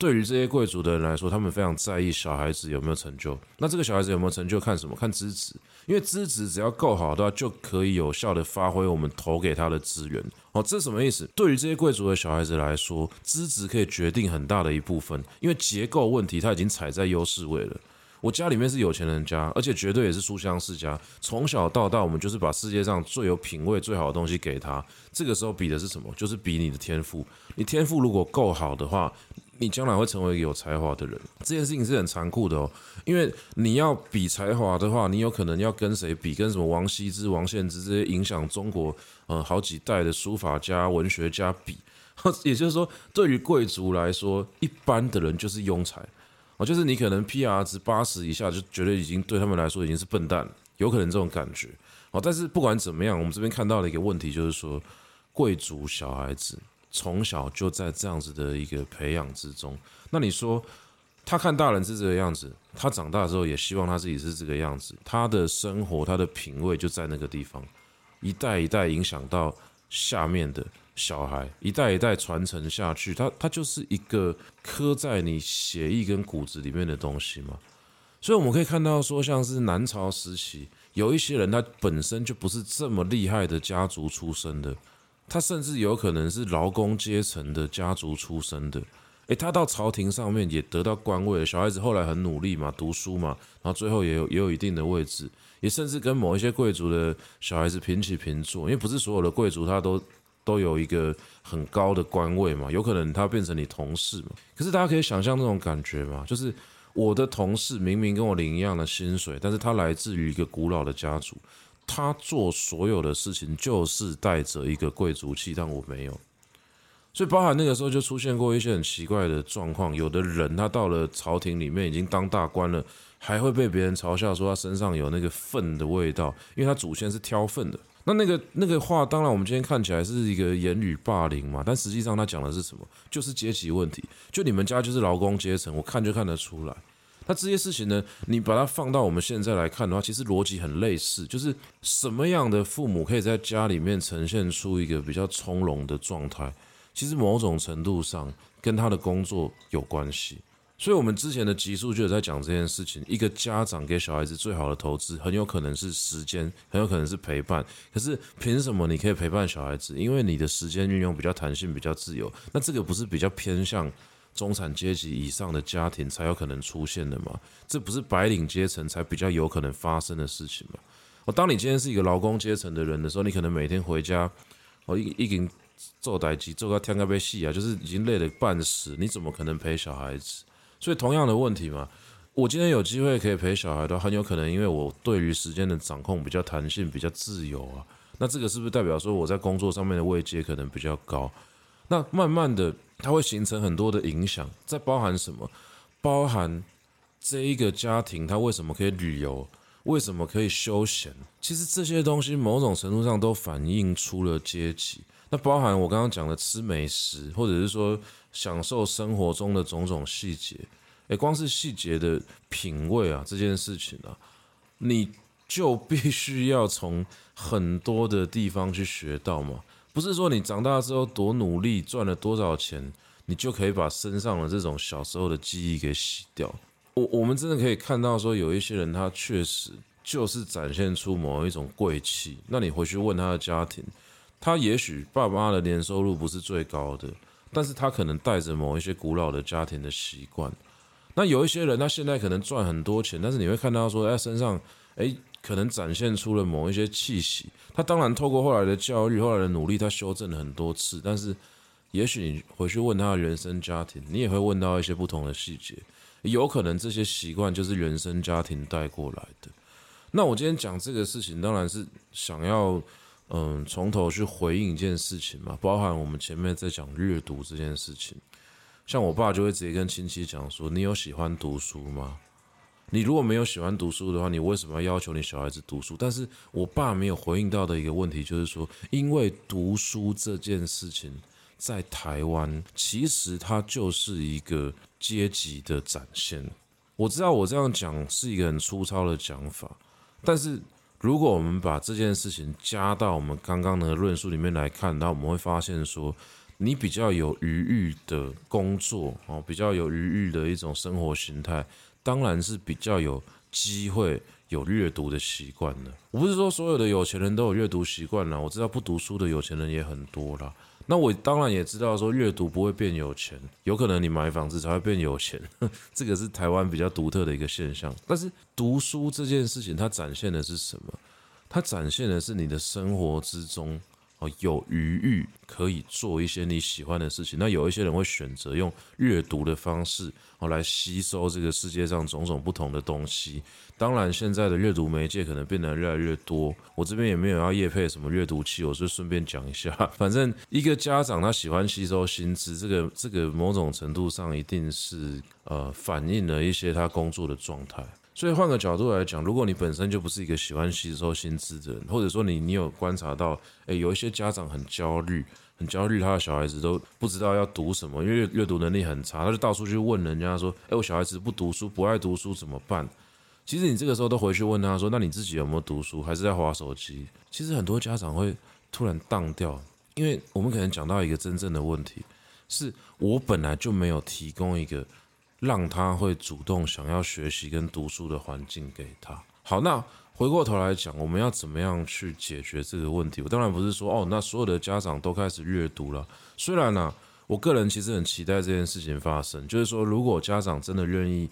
对于这些贵族的人来说，他们非常在意小孩子有没有成就。那这个小孩子有没有成就，看什么？看资质。因为资质只要够好的话，就可以有效的发挥我们投给他的资源。哦，这什么意思？对于这些贵族的小孩子来说，资质可以决定很大的一部分。因为结构问题，他已经踩在优势位了。我家里面是有钱人家，而且绝对也是书香世家。从小到大，我们就是把世界上最有品味、最好的东西给他。这个时候比的是什么？就是比你的天赋。你天赋如果够好的话，你将来会成为一个有才华的人，这件事情是很残酷的哦。因为你要比才华的话，你有可能要跟谁比？跟什么王羲之、王献之这些影响中国呃好几代的书法家、文学家比。也就是说，对于贵族来说，一般的人就是庸才哦，就是你可能 PR 值八十以下，就觉得已经对他们来说已经是笨蛋，有可能这种感觉哦。但是不管怎么样，我们这边看到的一个问题就是说，贵族小孩子。从小就在这样子的一个培养之中，那你说他看大人是这个样子，他长大之后也希望他自己是这个样子，他的生活他的品味就在那个地方，一代一代影响到下面的小孩，一代一代传承下去，他他就是一个刻在你血液跟骨子里面的东西嘛。所以我们可以看到说，像是南朝时期，有一些人他本身就不是这么厉害的家族出身的。他甚至有可能是劳工阶层的家族出身的，诶，他到朝廷上面也得到官位了，小孩子后来很努力嘛，读书嘛，然后最后也有也有一定的位置，也甚至跟某一些贵族的小孩子平起平坐，因为不是所有的贵族他都都有一个很高的官位嘛，有可能他变成你同事嘛。可是大家可以想象那种感觉嘛，就是我的同事明明跟我领一样的薪水，但是他来自于一个古老的家族。他做所有的事情就是带着一个贵族气，但我没有，所以包含那个时候就出现过一些很奇怪的状况。有的人他到了朝廷里面已经当大官了，还会被别人嘲笑说他身上有那个粪的味道，因为他祖先是挑粪的。那那个那个话，当然我们今天看起来是一个言语霸凌嘛，但实际上他讲的是什么？就是阶级问题。就你们家就是劳工阶层，我看就看得出来。那这些事情呢，你把它放到我们现在来看的话，其实逻辑很类似，就是什么样的父母可以在家里面呈现出一个比较从容的状态，其实某种程度上跟他的工作有关系。所以，我们之前的集数就有在讲这件事情。一个家长给小孩子最好的投资，很有可能是时间，很有可能是陪伴。可是，凭什么你可以陪伴小孩子？因为你的时间运用比较弹性，比较自由。那这个不是比较偏向？中产阶级以上的家庭才有可能出现的嘛？这不是白领阶层才比较有可能发生的事情吗？哦，当你今天是一个劳工阶层的人的时候，你可能每天回家，哦，一已经做代志做到天干被细啊，就是已经累得半死，你怎么可能陪小孩子？所以同样的问题嘛，我今天有机会可以陪小孩的，很有可能因为我对于时间的掌控比较弹性，比较自由啊。那这个是不是代表说我在工作上面的位阶可能比较高？那慢慢的。它会形成很多的影响，在包含什么？包含这一个家庭，它为什么可以旅游？为什么可以休闲？其实这些东西某种程度上都反映出了阶级。那包含我刚刚讲的吃美食，或者是说享受生活中的种种细节。诶，光是细节的品味啊，这件事情啊，你就必须要从很多的地方去学到嘛。不是说你长大之后多努力赚了多少钱，你就可以把身上的这种小时候的记忆给洗掉。我我们真的可以看到说，有一些人他确实就是展现出某一种贵气。那你回去问他的家庭，他也许爸妈的年收入不是最高的，但是他可能带着某一些古老的家庭的习惯。那有一些人，他现在可能赚很多钱，但是你会看到说，他身上，诶，可能展现出了某一些气息。他当然透过后来的教育、后来的努力，他修正了很多次。但是，也许你回去问他的原生家庭，你也会问到一些不同的细节。有可能这些习惯就是原生家庭带过来的。那我今天讲这个事情，当然是想要，嗯，从头去回应一件事情嘛，包含我们前面在讲阅读这件事情。像我爸就会直接跟亲戚讲说：“你有喜欢读书吗？你如果没有喜欢读书的话，你为什么要要求你小孩子读书？”但是我爸没有回应到的一个问题就是说，因为读书这件事情在台湾其实它就是一个阶级的展现。我知道我这样讲是一个很粗糙的讲法，但是如果我们把这件事情加到我们刚刚的论述里面来看，那我们会发现说。你比较有余裕的工作哦，比较有余裕的一种生活形态，当然是比较有机会有阅读的习惯的。我不是说所有的有钱人都有阅读习惯啦，我知道不读书的有钱人也很多啦。那我当然也知道说阅读不会变有钱，有可能你买房子才会变有钱，这个是台湾比较独特的一个现象。但是读书这件事情，它展现的是什么？它展现的是你的生活之中。哦，有余裕可以做一些你喜欢的事情。那有一些人会选择用阅读的方式哦来吸收这个世界上种种不同的东西。当然，现在的阅读媒介可能变得越来越多。我这边也没有要业配什么阅读器，我就顺便讲一下。反正一个家长他喜欢吸收新知，这个这个某种程度上一定是呃反映了一些他工作的状态。所以换个角度来讲，如果你本身就不是一个喜欢吸收新知的人，或者说你你有观察到，诶，有一些家长很焦虑，很焦虑，他的小孩子都不知道要读什么，因为阅读能力很差，他就到处去问人家说，诶，我小孩子不读书，不爱读书怎么办？其实你这个时候都回去问他说，那你自己有没有读书，还是在滑手机？其实很多家长会突然荡掉，因为我们可能讲到一个真正的问题，是我本来就没有提供一个。让他会主动想要学习跟读书的环境给他。好，那回过头来讲，我们要怎么样去解决这个问题？我当然不是说哦，那所有的家长都开始阅读了。虽然呢、我个人其实很期待这件事情发生，就是说，如果家长真的愿意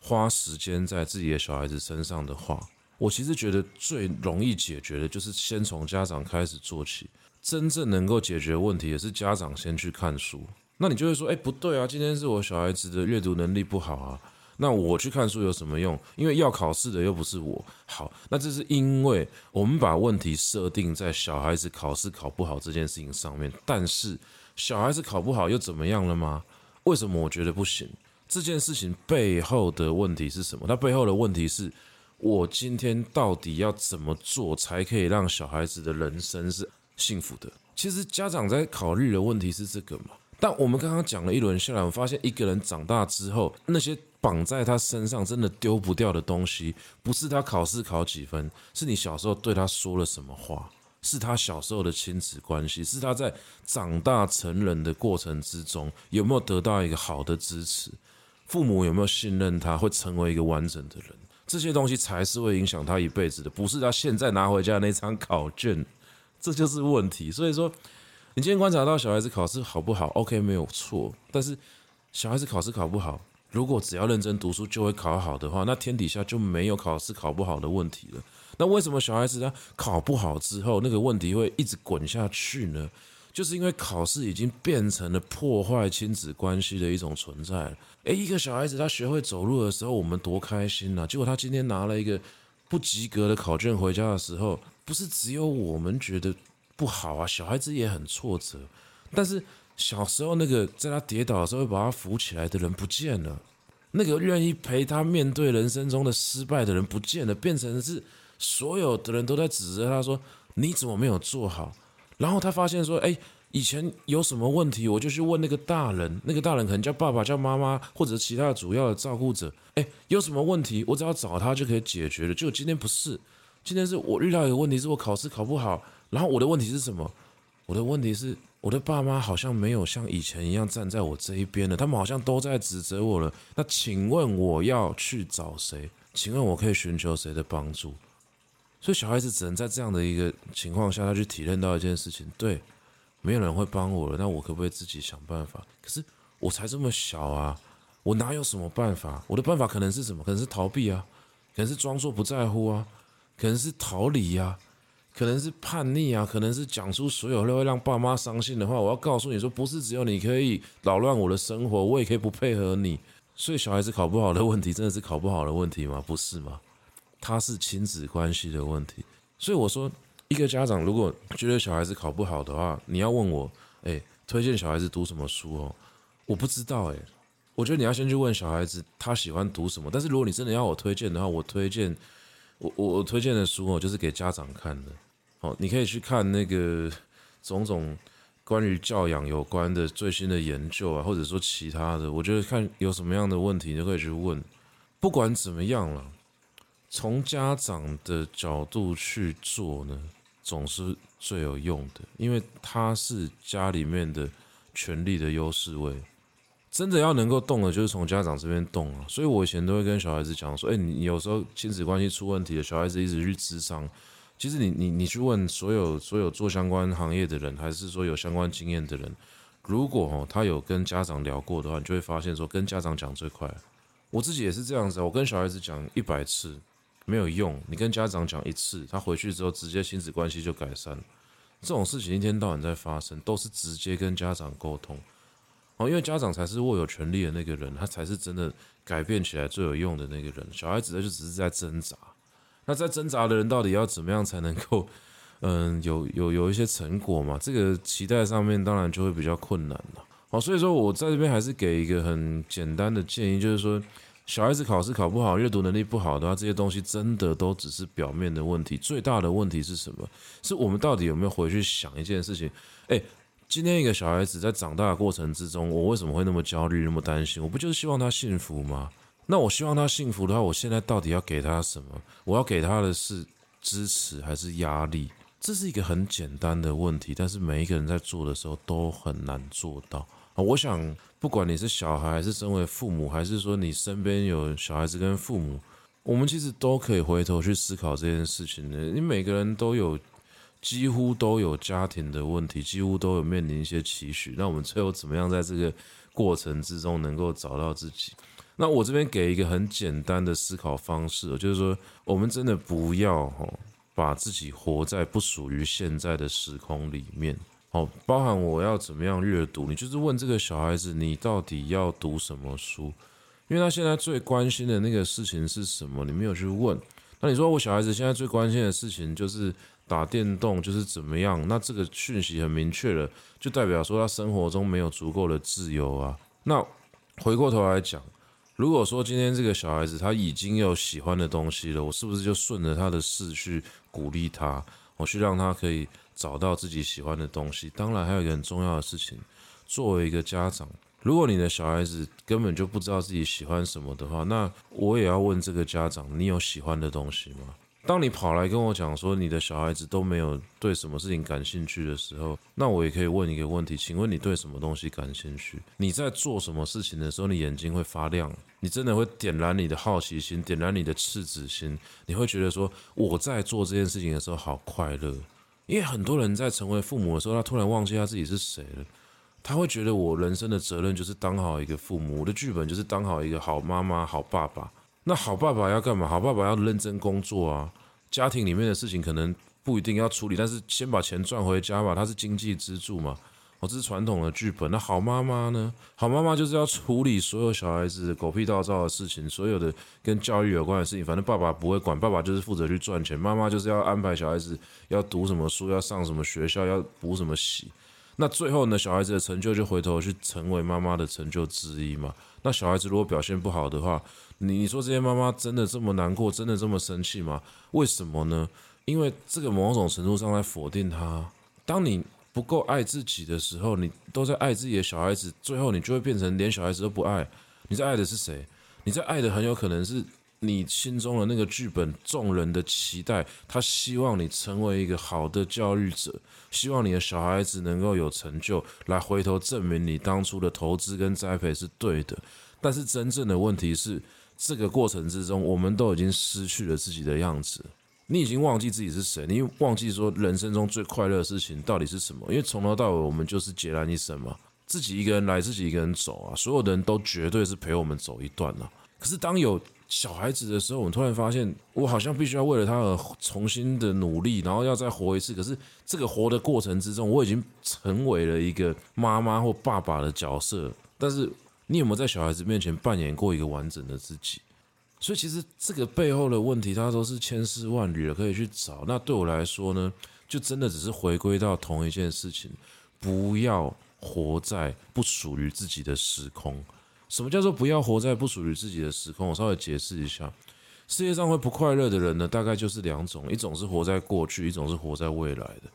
花时间在自己的小孩子身上的话，我其实觉得最容易解决的就是先从家长开始做起。真正能够解决问题，也是家长先去看书。那你就会说，哎，不对啊，今天是我小孩子的阅读能力不好啊，那我去看书有什么用？因为要考试的又不是我。好，那这是因为我们把问题设定在小孩子考试考不好这件事情上面。但是小孩子考不好又怎么样了吗？为什么我觉得不行？这件事情背后的问题是什么？它背后的问题是我今天到底要怎么做才可以让小孩子的人生是幸福的？其实家长在考虑的问题是这个嘛。但我们刚刚讲了一轮下来，我发现一个人长大之后，那些绑在他身上真的丢不掉的东西，不是他考试考几分，是你小时候对他说了什么话，是他小时候的亲子关系，是他在长大成人的过程之中有没有得到一个好的支持，父母有没有信任他会成为一个完整的人，这些东西才是会影响他一辈子的，不是他现在拿回家那张考卷，这就是问题。所以说。你今天观察到小孩子考试好不好？OK，没有错。但是小孩子考试考不好，如果只要认真读书就会考好的话，那天底下就没有考试考不好的问题了。那为什么小孩子他考不好之后，那个问题会一直滚下去呢？就是因为考试已经变成了破坏亲子关系的一种存在。诶，一个小孩子他学会走路的时候，我们多开心呐！结果他今天拿了一个不及格的考卷回家的时候，不是只有我们觉得。不好啊，小孩子也很挫折，但是小时候那个在他跌倒的时候会把他扶起来的人不见了，那个愿意陪他面对人生中的失败的人不见了，变成是所有的人都在指责他说，你怎么没有做好？然后他发现说，哎，以前有什么问题，我就去问那个大人，那个大人可能叫爸爸、叫妈妈或者其他主要的照顾者，哎，有什么问题，我只要找他就可以解决了。就今天不是，今天是我遇到一个问题，是我考试考不好。然后我的问题是什么？我的问题是我的爸妈好像没有像以前一样站在我这一边了，他们好像都在指责我了。那请问我要去找谁？请问我可以寻求谁的帮助？所以小孩子只能在这样的一个情况下，他去体验到一件事情：对，没有人会帮我了，那我可不可以自己想办法？可是我才这么小啊，我哪有什么办法？我的办法可能是什么？可能是逃避啊，可能是装作不在乎啊，可能是逃离呀。可能是叛逆啊，可能是讲出所有会让爸妈伤心的话。我要告诉你说，不是只有你可以扰乱我的生活，我也可以不配合你。所以小孩子考不好的问题，真的是考不好的问题吗？不是吗？他是亲子关系的问题。所以我说，一个家长如果觉得小孩子考不好的话，你要问我，诶，推荐小孩子读什么书哦？我不知道诶，我觉得你要先去问小孩子他喜欢读什么。但是如果你真的要我推荐的话，我推荐我我推荐的书哦，就是给家长看的。哦，你可以去看那个种种关于教养有关的最新的研究啊，或者说其他的，我觉得看有什么样的问题，你就可以去问。不管怎么样了，从家长的角度去做呢，总是最有用的，因为他是家里面的权力的优势位。真的要能够动的，就是从家长这边动啊。所以我以前都会跟小孩子讲说，哎，你有时候亲子关系出问题的，小孩子一直去咨商。其实你你你去问所有所有做相关行业的人，还是说有相关经验的人，如果哦他有跟家长聊过的话，你就会发现说跟家长讲最快。我自己也是这样子，我跟小孩子讲一百次没有用，你跟家长讲一次，他回去之后直接亲子关系就改善了。这种事情一天到晚在发生，都是直接跟家长沟通哦，因为家长才是握有权力的那个人，他才是真的改变起来最有用的那个人。小孩子他就只是在挣扎。那在挣扎的人到底要怎么样才能够，嗯，有有有一些成果嘛？这个期待上面当然就会比较困难了。好，所以说我在这边还是给一个很简单的建议，就是说，小孩子考试考不好，阅读能力不好的话，这些东西真的都只是表面的问题。最大的问题是什么？是我们到底有没有回去想一件事情？诶，今天一个小孩子在长大的过程之中，我为什么会那么焦虑、那么担心？我不就是希望他幸福吗？那我希望他幸福的话，我现在到底要给他什么？我要给他的是支持还是压力？这是一个很简单的问题，但是每一个人在做的时候都很难做到啊。我想，不管你是小孩，还是身为父母，还是说你身边有小孩子跟父母，我们其实都可以回头去思考这件事情的。你每个人都有，几乎都有家庭的问题，几乎都有面临一些期许。那我们最后怎么样在这个过程之中能够找到自己？那我这边给一个很简单的思考方式，就是说，我们真的不要把自己活在不属于现在的时空里面，哦，包含我要怎么样阅读，你就是问这个小孩子，你到底要读什么书？因为他现在最关心的那个事情是什么？你没有去问。那你说我小孩子现在最关心的事情就是打电动，就是怎么样？那这个讯息很明确了，就代表说他生活中没有足够的自由啊。那回过头来讲。如果说今天这个小孩子他已经有喜欢的东西了，我是不是就顺着他的势去鼓励他，我去让他可以找到自己喜欢的东西？当然，还有一个很重要的事情，作为一个家长，如果你的小孩子根本就不知道自己喜欢什么的话，那我也要问这个家长，你有喜欢的东西吗？当你跑来跟我讲说你的小孩子都没有对什么事情感兴趣的时候，那我也可以问一个问题，请问你对什么东西感兴趣？你在做什么事情的时候，你眼睛会发亮？你真的会点燃你的好奇心，点燃你的赤子心？你会觉得说我在做这件事情的时候好快乐？因为很多人在成为父母的时候，他突然忘记他自己是谁了，他会觉得我人生的责任就是当好一个父母，我的剧本就是当好一个好妈妈、好爸爸。那好爸爸要干嘛？好爸爸要认真工作啊。家庭里面的事情可能不一定要处理，但是先把钱赚回家吧，它是经济支柱嘛。哦，这是传统的剧本。那好妈妈呢？好妈妈就是要处理所有小孩子狗屁倒灶的事情，所有的跟教育有关的事情。反正爸爸不会管，爸爸就是负责去赚钱，妈妈就是要安排小孩子要读什么书，要上什么学校，要补什么习。那最后呢，小孩子的成就就回头去成为妈妈的成就之一嘛。那小孩子如果表现不好的话，你你说这些妈妈真的这么难过，真的这么生气吗？为什么呢？因为这个某种程度上来否定他。当你不够爱自己的时候，你都在爱自己的小孩子，最后你就会变成连小孩子都不爱。你在爱的是谁？你在爱的很有可能是你心中的那个剧本，众人的期待，他希望你成为一个好的教育者，希望你的小孩子能够有成就，来回头证明你当初的投资跟栽培是对的。但是真正的问题是，这个过程之中，我们都已经失去了自己的样子。你已经忘记自己是谁，你忘记说人生中最快乐的事情到底是什么？因为从头到尾，我们就是孑然一身嘛，自己一个人来，自己一个人走啊。所有的人都绝对是陪我们走一段啊。可是当有小孩子的时候，我们突然发现，我好像必须要为了他而重新的努力，然后要再活一次。可是这个活的过程之中，我已经成为了一个妈妈或爸爸的角色。但是你有没有在小孩子面前扮演过一个完整的自己？所以其实这个背后的问题，它都是千丝万缕的，可以去找。那对我来说呢，就真的只是回归到同一件事情：不要活在不属于自己的时空。什么叫做不要活在不属于自己的时空？我稍微解释一下。世界上会不快乐的人呢，大概就是两种：一种是活在过去，一种是活在未来的。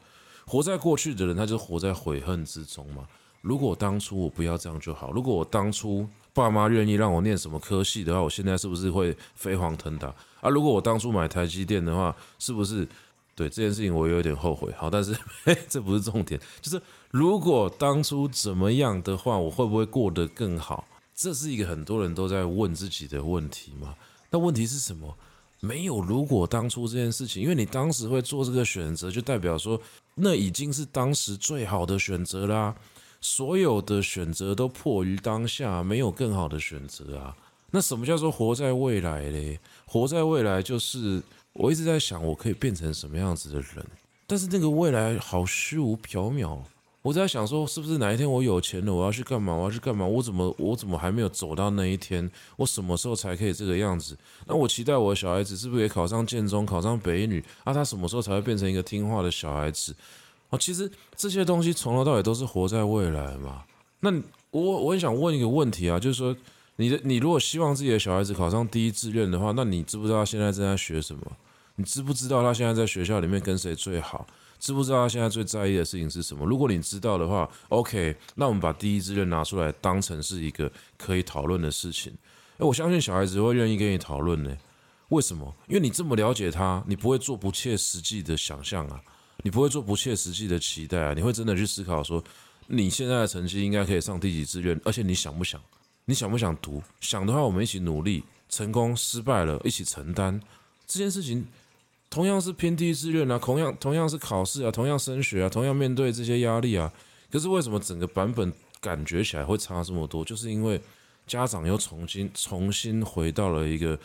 活在过去的人，他就活在悔恨之中嘛。如果当初我不要这样就好。如果我当初爸妈愿意让我念什么科系的话，我现在是不是会飞黄腾达啊？如果我当初买台积电的话，是不是？对这件事情我有点后悔。好，但是嘿，这不是重点，就是如果当初怎么样的话，我会不会过得更好？这是一个很多人都在问自己的问题嘛。那问题是什么？没有如果当初这件事情，因为你当时会做这个选择，就代表说那已经是当时最好的选择啦。所有的选择都迫于当下，没有更好的选择啊。那什么叫做活在未来嘞？活在未来就是我一直在想，我可以变成什么样子的人。但是那个未来好虚无缥缈。我在想说，是不是哪一天我有钱了，我要去干嘛？我要去干嘛？我怎么我怎么还没有走到那一天？我什么时候才可以这个样子？那我期待我的小孩子是不是也考上建中，考上北女？啊，他什么时候才会变成一个听话的小孩子？哦，其实这些东西从头到尾都是活在未来嘛。那我我很想问一个问题啊，就是说，你的你如果希望自己的小孩子考上第一志愿的话，那你知不知道他现在正在学什么？你知不知道他现在在学校里面跟谁最好？知不知道他现在最在意的事情是什么？如果你知道的话，OK，那我们把第一志愿拿出来当成是一个可以讨论的事情。诶，我相信小孩子会愿意跟你讨论呢。为什么？因为你这么了解他，你不会做不切实际的想象啊。你不会做不切实际的期待啊！你会真的去思考说，你现在的成绩应该可以上第几志愿，而且你想不想？你想不想读？想的话，我们一起努力，成功失败了，一起承担这件事情。同样是拼第一志愿啊，同样同样是考试啊，同样升学啊，同样面对这些压力啊。可是为什么整个版本感觉起来会差这么多？就是因为家长又重新重新回到了一个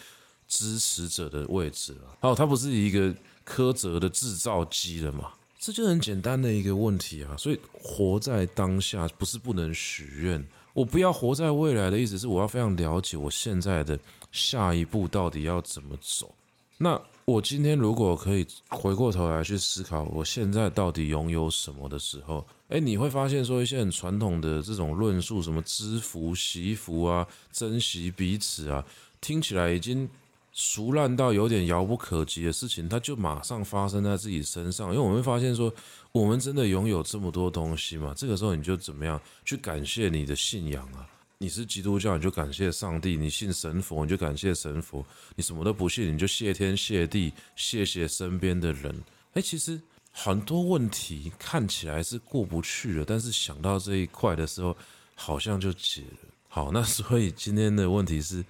支持者的位置了。哦，他不是一个。苛责的制造机了嘛？这就很简单的一个问题啊。所以活在当下不是不能许愿，我不要活在未来的意思是我要非常了解我现在的下一步到底要怎么走。那我今天如果可以回过头来去思考我现在到底拥有什么的时候，诶，你会发现说一些很传统的这种论述，什么知福惜福啊，珍惜彼此啊，听起来已经。熟烂到有点遥不可及的事情，它就马上发生在自己身上。因为我们会发现说，我们真的拥有这么多东西嘛？这个时候你就怎么样去感谢你的信仰啊？你是基督教，你就感谢上帝；你信神佛，你就感谢神佛；你什么都不信，你就谢天谢地，谢谢身边的人。诶，其实很多问题看起来是过不去了，但是想到这一块的时候，好像就解了。好，那所以今天的问题是。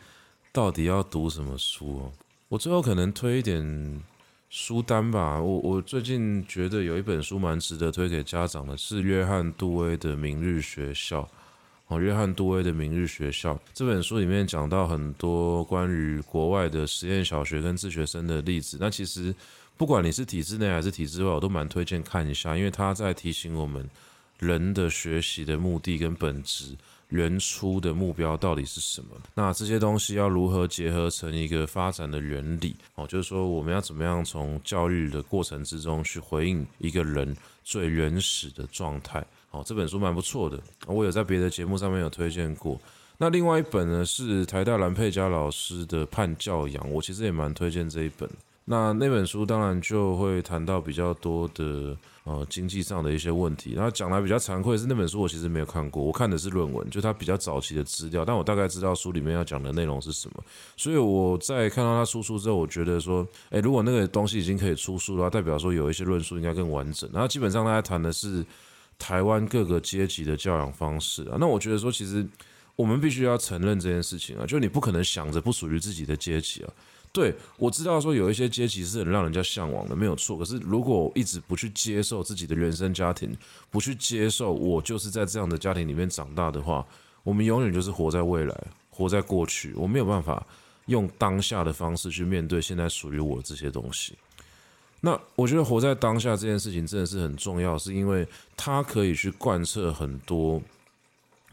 到底要读什么书哦？我最后可能推一点书单吧。我我最近觉得有一本书蛮值得推给家长的，是约翰杜威的《明日学校》。哦，约翰杜威的《明日学校》这本书里面讲到很多关于国外的实验小学跟自学生的例子。那其实不管你是体制内还是体制外，我都蛮推荐看一下，因为他在提醒我们人的学习的目的跟本质。原初的目标到底是什么？那这些东西要如何结合成一个发展的原理？哦，就是说我们要怎么样从教育的过程之中去回应一个人最原始的状态？哦，这本书蛮不错的，我有在别的节目上面有推荐过。那另外一本呢是台大蓝佩嘉老师的《叛教养》，我其实也蛮推荐这一本。那那本书当然就会谈到比较多的呃经济上的一些问题。然后讲来比较惭愧是，那本书我其实没有看过，我看的是论文，就它比较早期的资料，但我大概知道书里面要讲的内容是什么。所以我在看到它出书之后，我觉得说，诶，如果那个东西已经可以出书的话，代表说有一些论述应该更完整。然后基本上大家谈的是台湾各个阶级的教养方式啊。那我觉得说，其实我们必须要承认这件事情啊，就你不可能想着不属于自己的阶级啊。对，我知道说有一些阶级是很让人家向往的，没有错。可是如果一直不去接受自己的原生家庭，不去接受我就是在这样的家庭里面长大的话，我们永远就是活在未来，活在过去。我没有办法用当下的方式去面对现在属于我的这些东西。那我觉得活在当下这件事情真的是很重要，是因为它可以去贯彻很多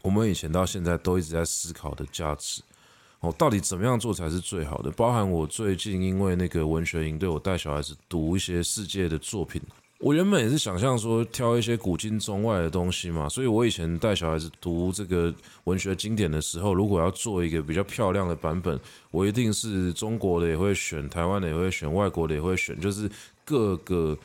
我们以前到现在都一直在思考的价值。哦，到底怎么样做才是最好的？包含我最近因为那个文学营，对我带小孩子读一些世界的作品。我原本也是想象说挑一些古今中外的东西嘛，所以我以前带小孩子读这个文学经典的时候，如果要做一个比较漂亮的版本，我一定是中国的也会选，台湾的也会选，外国的也会选，就是各个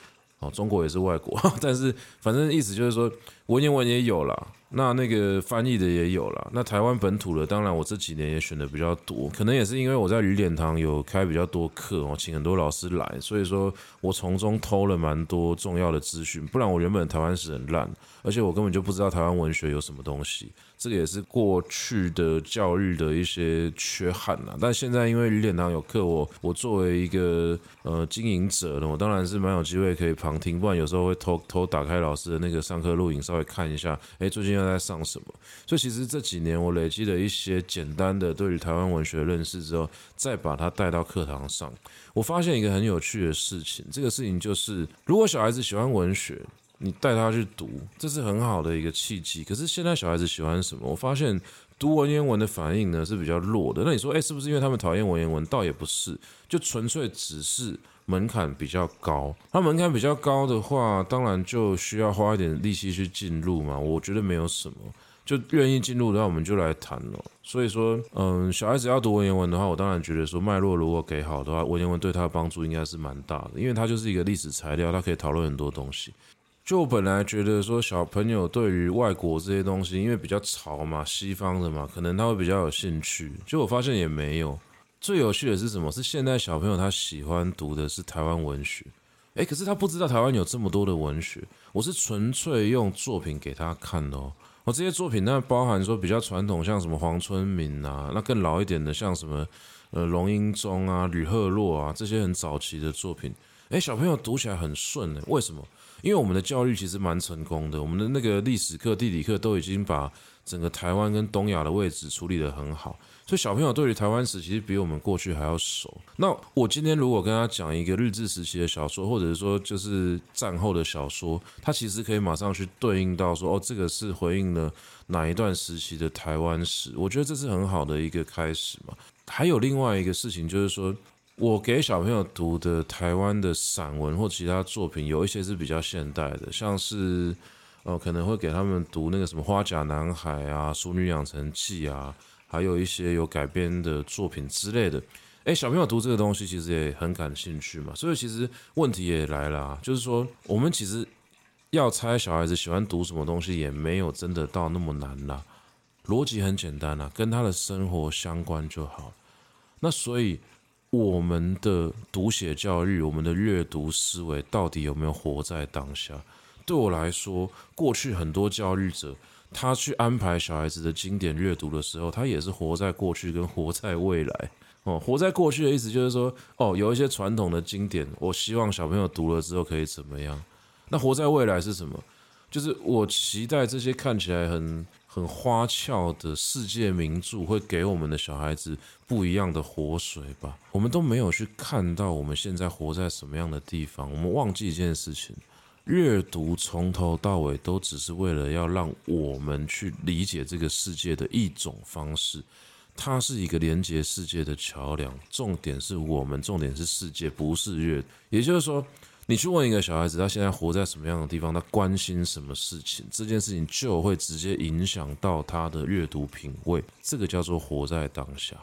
哦，中国也是外国，但是反正意思就是说文言文也有啦。那那个翻译的也有了，那台湾本土的，当然我这几年也选的比较多，可能也是因为我在吕典堂有开比较多课哦，请很多老师来，所以说我从中偷了蛮多重要的资讯，不然我原本台湾史很烂，而且我根本就不知道台湾文学有什么东西。这个也是过去的教育的一些缺憾呐，但现在因为吕典堂有课，我我作为一个呃经营者呢，我当然是蛮有机会可以旁听，不然有时候会偷偷打开老师的那个上课录影，稍微看一下，哎，最近又在上什么？所以其实这几年我累积了一些简单的对于台湾文学的认识之后，再把它带到课堂上，我发现一个很有趣的事情，这个事情就是，如果小孩子喜欢文学。你带他去读，这是很好的一个契机。可是现在小孩子喜欢什么？我发现读文言文的反应呢是比较弱的。那你说，诶，是不是因为他们讨厌文言文？倒也不是，就纯粹只是门槛比较高。那门槛比较高的话，当然就需要花一点力气去进入嘛。我觉得没有什么，就愿意进入的话，我们就来谈了。所以说，嗯，小孩子要读文言文的话，我当然觉得说脉络如果给好的话，文言文对他的帮助应该是蛮大的，因为它就是一个历史材料，它可以讨论很多东西。就我本来觉得说，小朋友对于外国这些东西，因为比较潮嘛，西方的嘛，可能他会比较有兴趣。就我发现也没有。最有趣的是什么？是现在小朋友他喜欢读的是台湾文学，诶，可是他不知道台湾有这么多的文学。我是纯粹用作品给他看的哦。我这些作品那包含说比较传统，像什么黄春明啊，那更老一点的，像什么呃龙应宗啊、吕赫洛啊这些很早期的作品，诶，小朋友读起来很顺诶。为什么？因为我们的教育其实蛮成功的，我们的那个历史课、地理课都已经把整个台湾跟东亚的位置处理得很好，所以小朋友对于台湾史其实比我们过去还要熟。那我今天如果跟他讲一个日治时期的小说，或者是说就是战后的小说，他其实可以马上去对应到说，哦，这个是回应了哪一段时期的台湾史。我觉得这是很好的一个开始嘛。还有另外一个事情就是说。我给小朋友读的台湾的散文或其他作品，有一些是比较现代的，像是，呃，可能会给他们读那个什么《花甲男孩》啊，《淑女养成记》啊，还有一些有改编的作品之类的。诶，小朋友读这个东西其实也很感兴趣嘛，所以其实问题也来了啊，就是说我们其实要猜小孩子喜欢读什么东西，也没有真的到那么难啦，逻辑很简单啊，跟他的生活相关就好。那所以。我们的读写教育，我们的阅读思维，到底有没有活在当下？对我来说，过去很多教育者，他去安排小孩子的经典阅读的时候，他也是活在过去跟活在未来。哦，活在过去的意思就是说，哦，有一些传统的经典，我希望小朋友读了之后可以怎么样？那活在未来是什么？就是我期待这些看起来很。很花俏的世界名著会给我们的小孩子不一样的活水吧？我们都没有去看到我们现在活在什么样的地方。我们忘记一件事情：阅读从头到尾都只是为了要让我们去理解这个世界的一种方式。它是一个连接世界的桥梁。重点是我们，重点是世界，不是阅。也就是说。你去问一个小孩子，他现在活在什么样的地方？他关心什么事情？这件事情就会直接影响到他的阅读品味。这个叫做活在当下。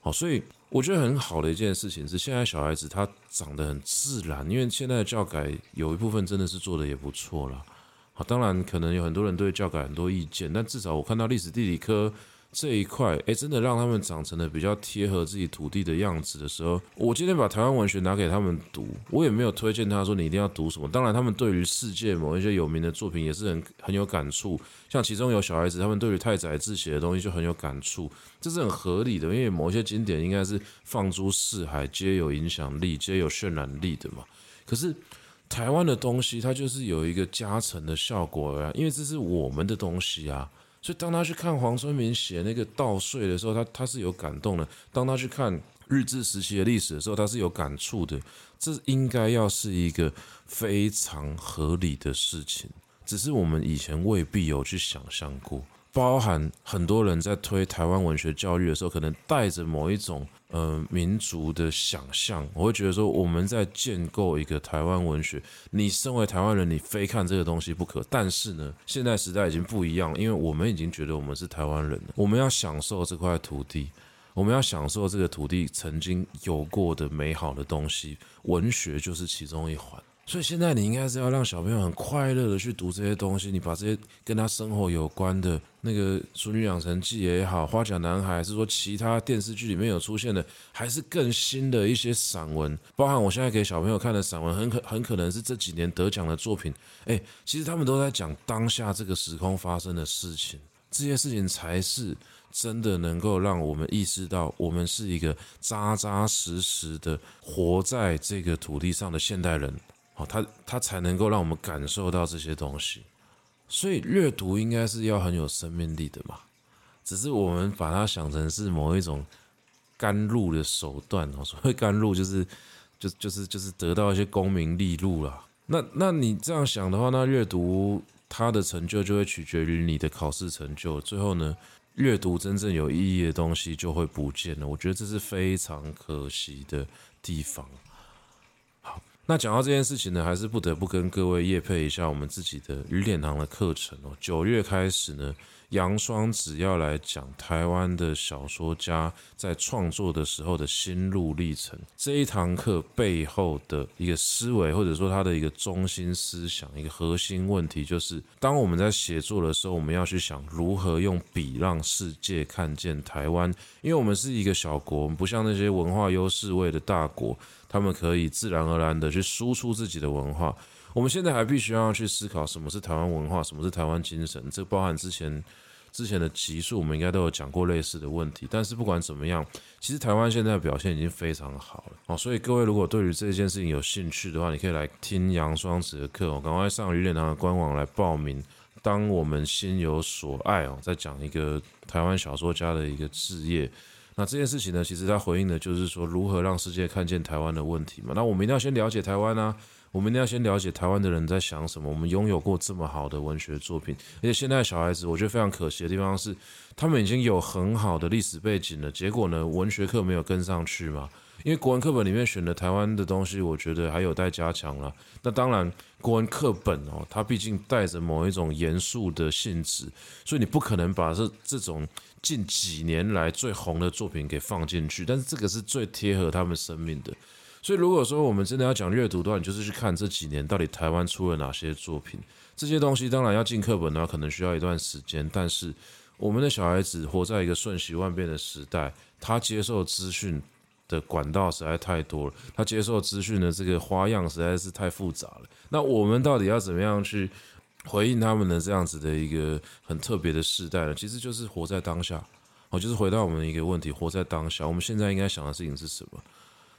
好，所以我觉得很好的一件事情是，现在小孩子他长得很自然，因为现在的教改有一部分真的是做得也不错了。好，当然可能有很多人对教改很多意见，但至少我看到历史地理科。这一块，诶，真的让他们长成了比较贴合自己土地的样子的时候，我今天把台湾文学拿给他们读，我也没有推荐他说你一定要读什么。当然，他们对于世界某一些有名的作品也是很很有感触，像其中有小孩子，他们对于太宰治写的东西就很有感触，这是很合理的，因为某一些经典应该是放诸四海，皆有影响力，皆有渲染力的嘛。可是台湾的东西，它就是有一个加成的效果啊，因为这是我们的东西啊。所以，当他去看黄春明写那个稻穗的时候，他他是有感动的；当他去看日治时期的历史的时候，他是有感触的。这应该要是一个非常合理的事情，只是我们以前未必有去想象过。包含很多人在推台湾文学教育的时候，可能带着某一种呃民族的想象，我会觉得说我们在建构一个台湾文学。你身为台湾人，你非看这个东西不可。但是呢，现在时代已经不一样，因为我们已经觉得我们是台湾人了，我们要享受这块土地，我们要享受这个土地曾经有过的美好的东西，文学就是其中一环。所以现在你应该是要让小朋友很快乐的去读这些东西，你把这些跟他生活有关的那个《俗女养成记》也好，《花甲男孩》是说其他电视剧里面有出现的，还是更新的一些散文，包含我现在给小朋友看的散文，很可很可能是这几年得奖的作品。哎，其实他们都在讲当下这个时空发生的事情，这些事情才是真的能够让我们意识到，我们是一个扎扎实实的活在这个土地上的现代人。好，他他才能够让我们感受到这些东西，所以阅读应该是要很有生命力的嘛。只是我们把它想成是某一种甘露的手段哦，所谓甘露就是就就是就是得到一些功名利禄啦。那那你这样想的话，那阅读它的成就就会取决于你的考试成就。最后呢，阅读真正有意义的东西就会不见了。我觉得这是非常可惜的地方。那讲到这件事情呢，还是不得不跟各位业配一下我们自己的鱼脸堂的课程哦。九月开始呢，杨双子要来讲台湾的小说家在创作的时候的心路历程。这一堂课背后的一个思维，或者说他的一个中心思想、一个核心问题，就是当我们在写作的时候，我们要去想如何用笔让世界看见台湾。因为我们是一个小国，我们不像那些文化优势位的大国。他们可以自然而然的去输出自己的文化。我们现在还必须要去思考什么是台湾文化，什么是台湾精神。这包含之前之前的集数，我们应该都有讲过类似的问题。但是不管怎么样，其实台湾现在的表现已经非常好了哦。所以各位如果对于这件事情有兴趣的话，你可以来听杨双子的课哦，赶快上鱼脸堂的官网来报名。当我们心有所爱哦，再讲一个台湾小说家的一个志业。那这件事情呢，其实他回应的就是说，如何让世界看见台湾的问题嘛。那我们一定要先了解台湾啊，我们一定要先了解台湾的人在想什么。我们拥有过这么好的文学作品，而且现在小孩子，我觉得非常可惜的地方是，他们已经有很好的历史背景了，结果呢，文学课没有跟上去嘛。因为国文课本里面选的台湾的东西，我觉得还有待加强了。那当然，国文课本哦，它毕竟带着某一种严肃的性质，所以你不可能把这这种近几年来最红的作品给放进去。但是这个是最贴合他们生命的。所以如果说我们真的要讲阅读的话，你就是去看这几年到底台湾出了哪些作品。这些东西当然要进课本的话，可能需要一段时间。但是我们的小孩子活在一个瞬息万变的时代，他接受资讯的管道实在太多了，他接受资讯的这个花样实在是太复杂了。那我们到底要怎么样去回应他们的这样子的一个很特别的时代呢？其实就是活在当下，我，就是回到我们的一个问题：活在当下。我们现在应该想的事情是什么？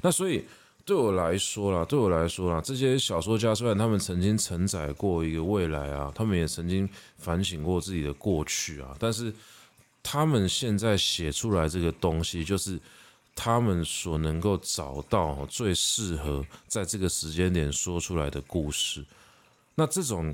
那所以对我来说啦，对我来说啦，这些小说家虽然他们曾经承载过一个未来啊，他们也曾经反省过自己的过去啊，但是他们现在写出来这个东西，就是。他们所能够找到最适合在这个时间点说出来的故事，那这种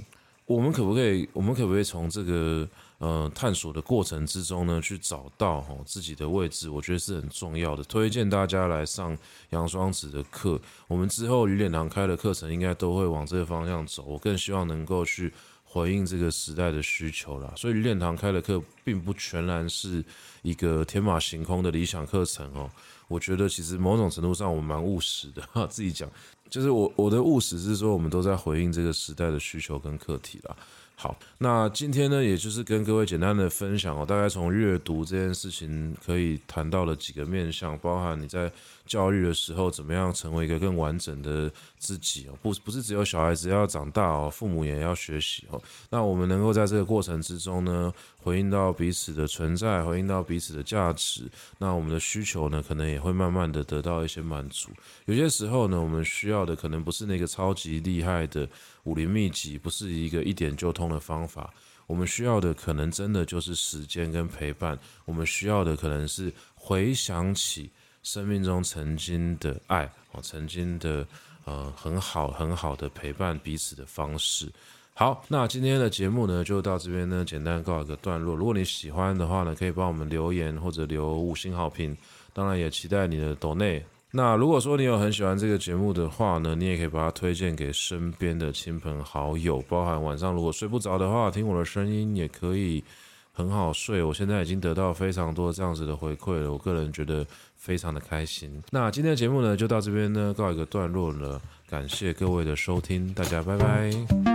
我们可不可以？我们可不可以从这个呃探索的过程之中呢，去找到哈自己的位置？我觉得是很重要的。推荐大家来上杨双子的课。我们之后鱼脸堂开的课程应该都会往这个方向走。我更希望能够去回应这个时代的需求啦。所以鱼脸堂开的课并不全然是一个天马行空的理想课程哦。我觉得其实某种程度上我蛮务实的哈，自己讲，就是我我的务实是说，我们都在回应这个时代的需求跟课题啦。好，那今天呢，也就是跟各位简单的分享哦，大概从阅读这件事情可以谈到了几个面向，包含你在教育的时候怎么样成为一个更完整的自己哦，不不是只有小孩子要长大哦，父母也要学习哦。那我们能够在这个过程之中呢，回应到彼此的存在，回应到彼此的价值，那我们的需求呢，可能也会慢慢的得到一些满足。有些时候呢，我们需要的可能不是那个超级厉害的。武林秘籍不是一个一点就通的方法，我们需要的可能真的就是时间跟陪伴，我们需要的可能是回想起生命中曾经的爱哦，曾经的呃很好很好的陪伴彼此的方式。好，那今天的节目呢就到这边呢，简单告一个段落。如果你喜欢的话呢，可以帮我们留言或者留五星好评，当然也期待你的抖内。那如果说你有很喜欢这个节目的话呢，你也可以把它推荐给身边的亲朋好友，包含晚上如果睡不着的话，听我的声音也可以很好睡。我现在已经得到非常多这样子的回馈了，我个人觉得非常的开心。那今天的节目呢，就到这边呢，告一个段落了。感谢各位的收听，大家拜拜。